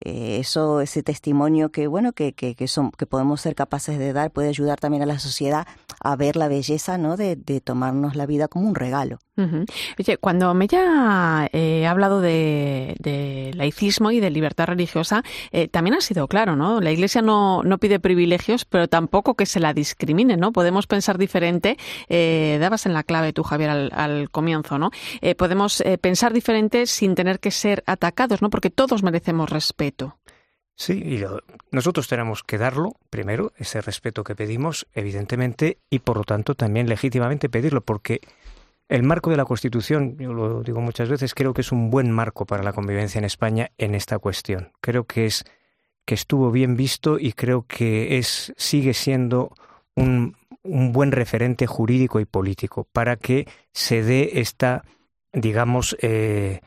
eh, eso, ese testimonio que bueno que, que, que, podemos ser capaces de dar puede ayudar también a la sociedad a ver la belleza ¿no? de, tomarnos la vida como un regalo. Oye, cuando Mella eh, ha hablado de, laicismo y de libertad religiosa, eh, también ha sido claro, ¿no? La Iglesia no, no pide privilegios, pero tampoco que se la discrimine, ¿no? Podemos pensar diferente, eh, dabas en la clave tú, Javier, al, al comienzo, ¿no? Eh, podemos pensar diferente sin tener que ser atacados, ¿no? Porque todos merecemos respeto. Sí, y lo, nosotros tenemos que darlo, primero, ese respeto que pedimos, evidentemente, y por lo tanto también legítimamente pedirlo, porque el marco de la Constitución, yo lo digo muchas veces, creo que es un buen marco para la convivencia en España en esta cuestión. Creo que es que estuvo bien visto y creo que es sigue siendo un, un buen referente jurídico y político para que se dé esta, digamos, eh,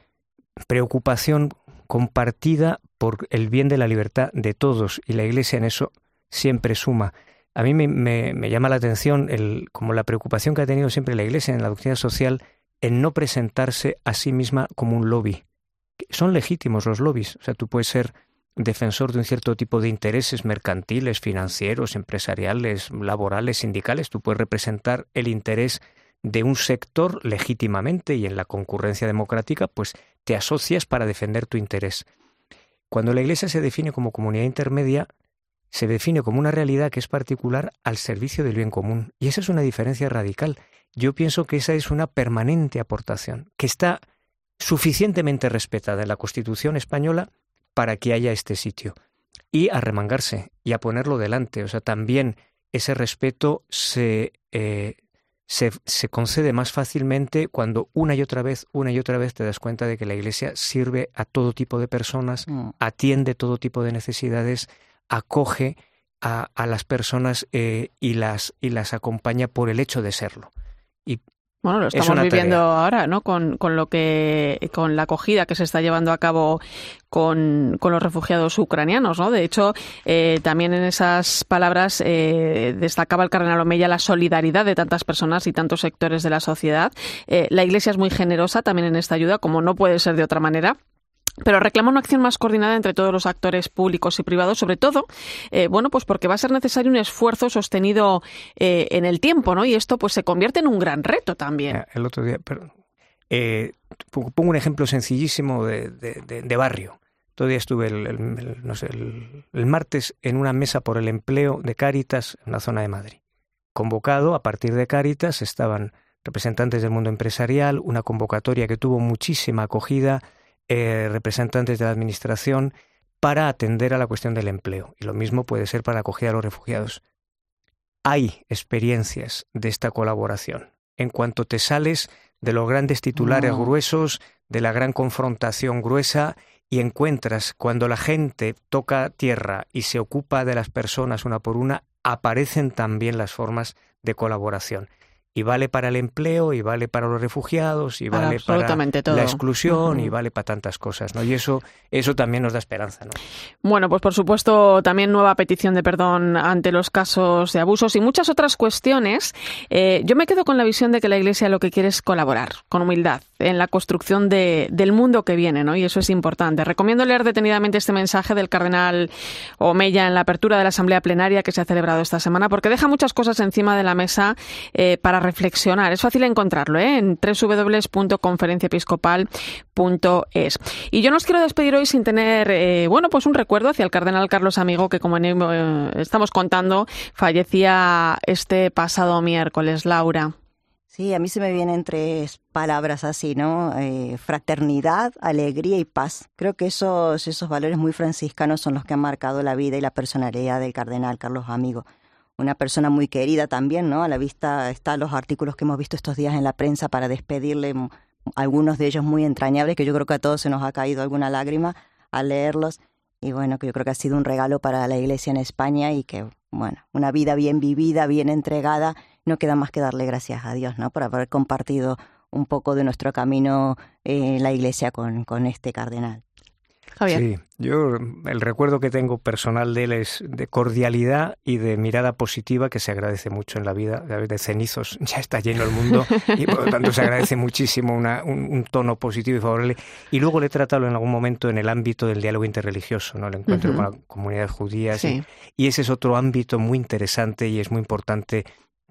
preocupación compartida por el bien de la libertad de todos y la Iglesia en eso siempre suma. A mí me, me, me llama la atención el, como la preocupación que ha tenido siempre la Iglesia en la doctrina social en no presentarse a sí misma como un lobby. Son legítimos los lobbies. O sea, tú puedes ser defensor de un cierto tipo de intereses mercantiles, financieros, empresariales, laborales, sindicales. Tú puedes representar el interés de un sector legítimamente y en la concurrencia democrática, pues te asocias para defender tu interés. Cuando la Iglesia se define como comunidad intermedia, se define como una realidad que es particular al servicio del bien común. Y esa es una diferencia radical. Yo pienso que esa es una permanente aportación, que está suficientemente respetada en la Constitución española para que haya este sitio. Y a remangarse y a ponerlo delante. O sea, también ese respeto se, eh, se, se, concede más fácilmente cuando una y otra vez, una y otra vez te das cuenta de que la Iglesia sirve a todo tipo de personas, mm. atiende todo tipo de necesidades, acoge a, a las personas eh, y, las, y las acompaña por el hecho de serlo. Y bueno, lo estamos viviendo tarea. ahora, ¿no? Con, con, lo que, con la acogida que se está llevando a cabo con, con los refugiados ucranianos, ¿no? De hecho, eh, también en esas palabras eh, destacaba el cardenal Omeya la solidaridad de tantas personas y tantos sectores de la sociedad. Eh, la Iglesia es muy generosa también en esta ayuda, como no puede ser de otra manera pero reclama una acción más coordinada entre todos los actores públicos y privados, sobre todo, eh, bueno, pues porque va a ser necesario un esfuerzo sostenido eh, en el tiempo, ¿no? Y esto, pues, se convierte en un gran reto también. El otro día, eh, pongo un ejemplo sencillísimo de, de, barrio. Todavía estuve el, el, martes en una mesa por el empleo de Cáritas en la zona de Madrid. Convocado a partir de Cáritas estaban representantes del mundo empresarial, una convocatoria que tuvo muchísima acogida eh, representantes de la Administración para atender a la cuestión del empleo. Y lo mismo puede ser para acogida a los refugiados. Hay experiencias de esta colaboración. En cuanto te sales de los grandes titulares no. gruesos, de la gran confrontación gruesa, y encuentras cuando la gente toca tierra y se ocupa de las personas una por una, aparecen también las formas de colaboración y vale para el empleo, y vale para los refugiados, y vale para todo. la exclusión, uh -huh. y vale para tantas cosas, ¿no? Y eso, eso también nos da esperanza, ¿no? Bueno, pues por supuesto también nueva petición de perdón ante los casos de abusos y muchas otras cuestiones. Eh, yo me quedo con la visión de que la Iglesia lo que quiere es colaborar con humildad en la construcción de, del mundo que viene, ¿no? Y eso es importante. Recomiendo leer detenidamente este mensaje del cardenal Omeya en la apertura de la asamblea plenaria que se ha celebrado esta semana, porque deja muchas cosas encima de la mesa eh, para reflexionar. Es fácil encontrarlo ¿eh? en www.conferenciaepiscopal.es. Y yo nos quiero despedir hoy sin tener, eh, bueno, pues un recuerdo hacia el cardenal Carlos Amigo, que como eh, estamos contando, fallecía este pasado miércoles. Laura. Sí, a mí se me vienen tres palabras así, ¿no? Eh, fraternidad, alegría y paz. Creo que esos, esos valores muy franciscanos son los que han marcado la vida y la personalidad del cardenal Carlos Amigo una persona muy querida también, ¿no? A la vista están los artículos que hemos visto estos días en la prensa para despedirle, algunos de ellos muy entrañables, que yo creo que a todos se nos ha caído alguna lágrima al leerlos. Y bueno, que yo creo que ha sido un regalo para la Iglesia en España y que bueno, una vida bien vivida, bien entregada, no queda más que darle gracias a Dios, ¿no? Por haber compartido un poco de nuestro camino en la iglesia con, con este cardenal. Sí, yo el recuerdo que tengo personal de él es de cordialidad y de mirada positiva que se agradece mucho en la vida. De cenizos ya está lleno el mundo y por lo tanto se agradece muchísimo una, un, tono positivo y favorable. Y luego le he tratado en algún momento en el ámbito del diálogo interreligioso, ¿no? el encuentro con la comunidad judía. Y, ese es otro ámbito muy interesante y es muy importante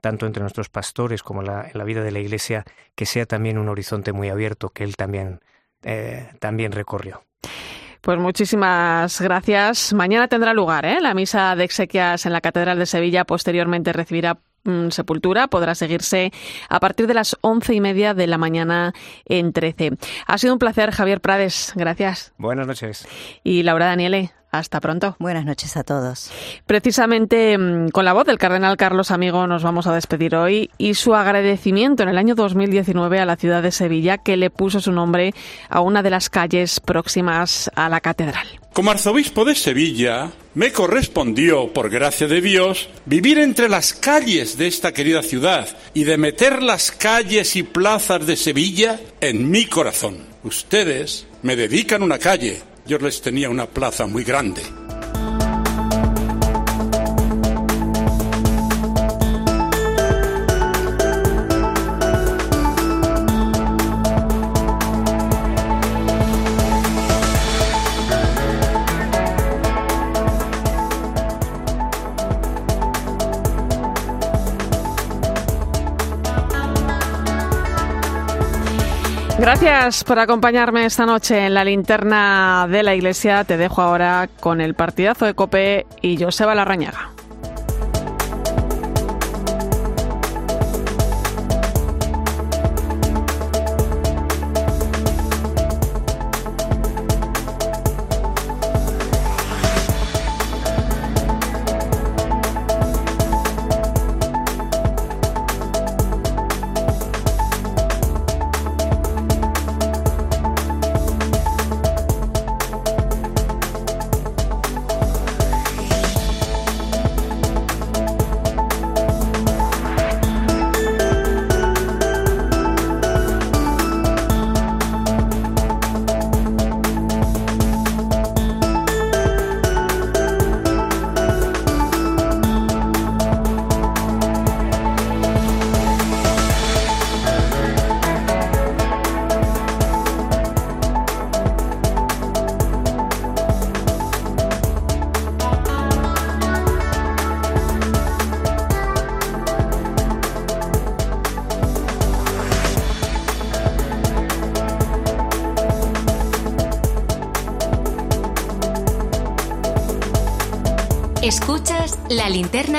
tanto entre nuestros pastores como en la, vida de la Iglesia, que sea también un horizonte muy abierto que él también, eh, también recorrió. Pues muchísimas gracias. Mañana tendrá lugar ¿eh? la misa de exequias en la Catedral de Sevilla. Posteriormente recibirá mm, sepultura. Podrá seguirse a partir de las once y media de la mañana en 13. Ha sido un placer, Javier Prades. Gracias. Buenas noches. Y Laura Daniele. Hasta pronto. Buenas noches a todos. Precisamente mm, con la voz del cardenal Carlos Amigo nos vamos a despedir hoy y su agradecimiento en el año 2019 a la ciudad de Sevilla que le puso su nombre a una de las calles próximas a la catedral. Como arzobispo de Sevilla, me correspondió, por gracia de Dios, vivir entre las calles de esta querida ciudad y de meter las calles y plazas de Sevilla en mi corazón. Ustedes me dedican una calle yo les tenía una plaza muy grande. Gracias por acompañarme esta noche en la linterna de la iglesia. Te dejo ahora con el partidazo de Cope y Joseba Larrañaga.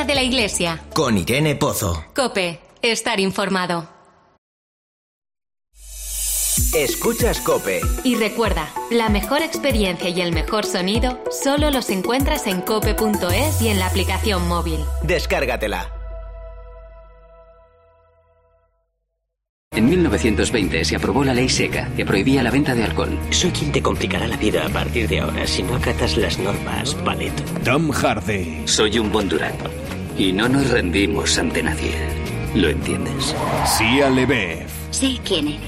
De la iglesia. Con Irene Pozo. Cope, estar informado. Escuchas Cope. Y recuerda, la mejor experiencia y el mejor sonido solo los encuentras en cope.es y en la aplicación móvil. Descárgatela. En 1920 se aprobó la ley seca que prohibía la venta de alcohol. Soy quien te complicará la vida a partir de ahora si no acatas las normas, Valet. Tom Hardy. Soy un Bondurán y no nos rendimos ante nadie. ¿Lo entiendes? Sia Lebev. Sé quién eres.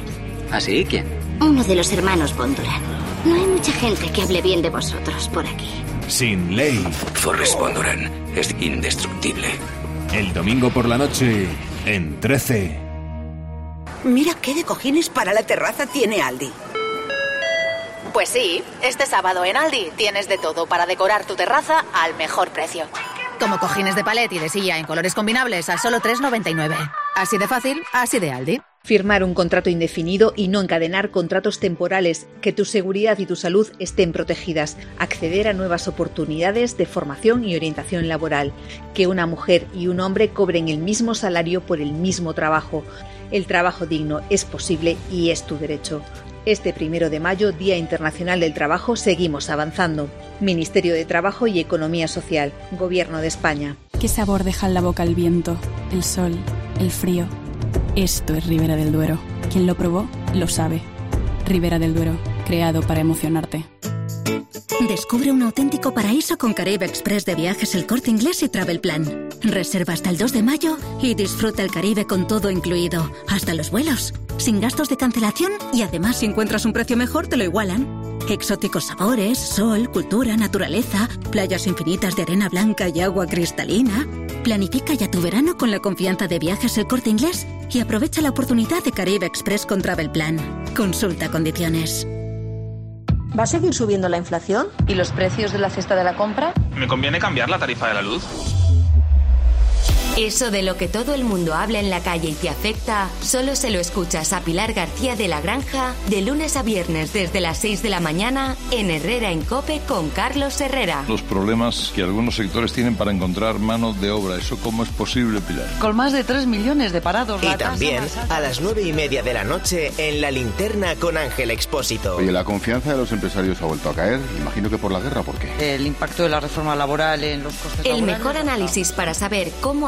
¿Ah, sí? ¿Quién? Uno de los hermanos Bondurán. No hay mucha gente que hable bien de vosotros por aquí. Sin ley. Forrest Bondurán es indestructible. El domingo por la noche, en 13. Mira qué de cojines para la terraza tiene Aldi. Pues sí, este sábado en Aldi tienes de todo para decorar tu terraza al mejor precio. Como cojines de palet y de silla en colores combinables a solo 3,99. Así de fácil, así de Aldi. Firmar un contrato indefinido y no encadenar contratos temporales, que tu seguridad y tu salud estén protegidas, acceder a nuevas oportunidades de formación y orientación laboral, que una mujer y un hombre cobren el mismo salario por el mismo trabajo el trabajo digno es posible y es tu derecho. Este primero de mayo, Día Internacional del Trabajo, seguimos avanzando. Ministerio de Trabajo y Economía Social, Gobierno de España. ¿Qué sabor deja en la boca el viento, el sol, el frío? Esto es Ribera del Duero. Quien lo probó, lo sabe. Ribera del Duero, creado para emocionarte. Descubre un auténtico paraíso con Caribe Express de viajes El Corte Inglés y Travel Plan. Reserva hasta el 2 de mayo y disfruta el Caribe con todo incluido, hasta los vuelos, sin gastos de cancelación y además si encuentras un precio mejor te lo igualan. Exóticos sabores, sol, cultura, naturaleza, playas infinitas de arena blanca y agua cristalina. Planifica ya tu verano con la confianza de viajes El Corte Inglés y aprovecha la oportunidad de Caribe Express con Travel Plan. Consulta condiciones. ¿Va a seguir subiendo la inflación? ¿Y los precios de la cesta de la compra? ¿Me conviene cambiar la tarifa de la luz? Eso de lo que todo el mundo habla en la calle y te afecta, solo se lo escuchas a Pilar García de la Granja de lunes a viernes desde las 6 de la mañana en Herrera en Cope con Carlos Herrera. Los problemas que algunos sectores tienen para encontrar mano de obra, ¿eso cómo es posible, Pilar? Con más de 3 millones de parados. Y también a las 9 y media de la noche en La Linterna con Ángel Expósito. Oye, la confianza de los empresarios ha vuelto a caer. Imagino que por la guerra, ¿por qué? El impacto de la reforma laboral en los costes El laborales. mejor análisis para saber cómo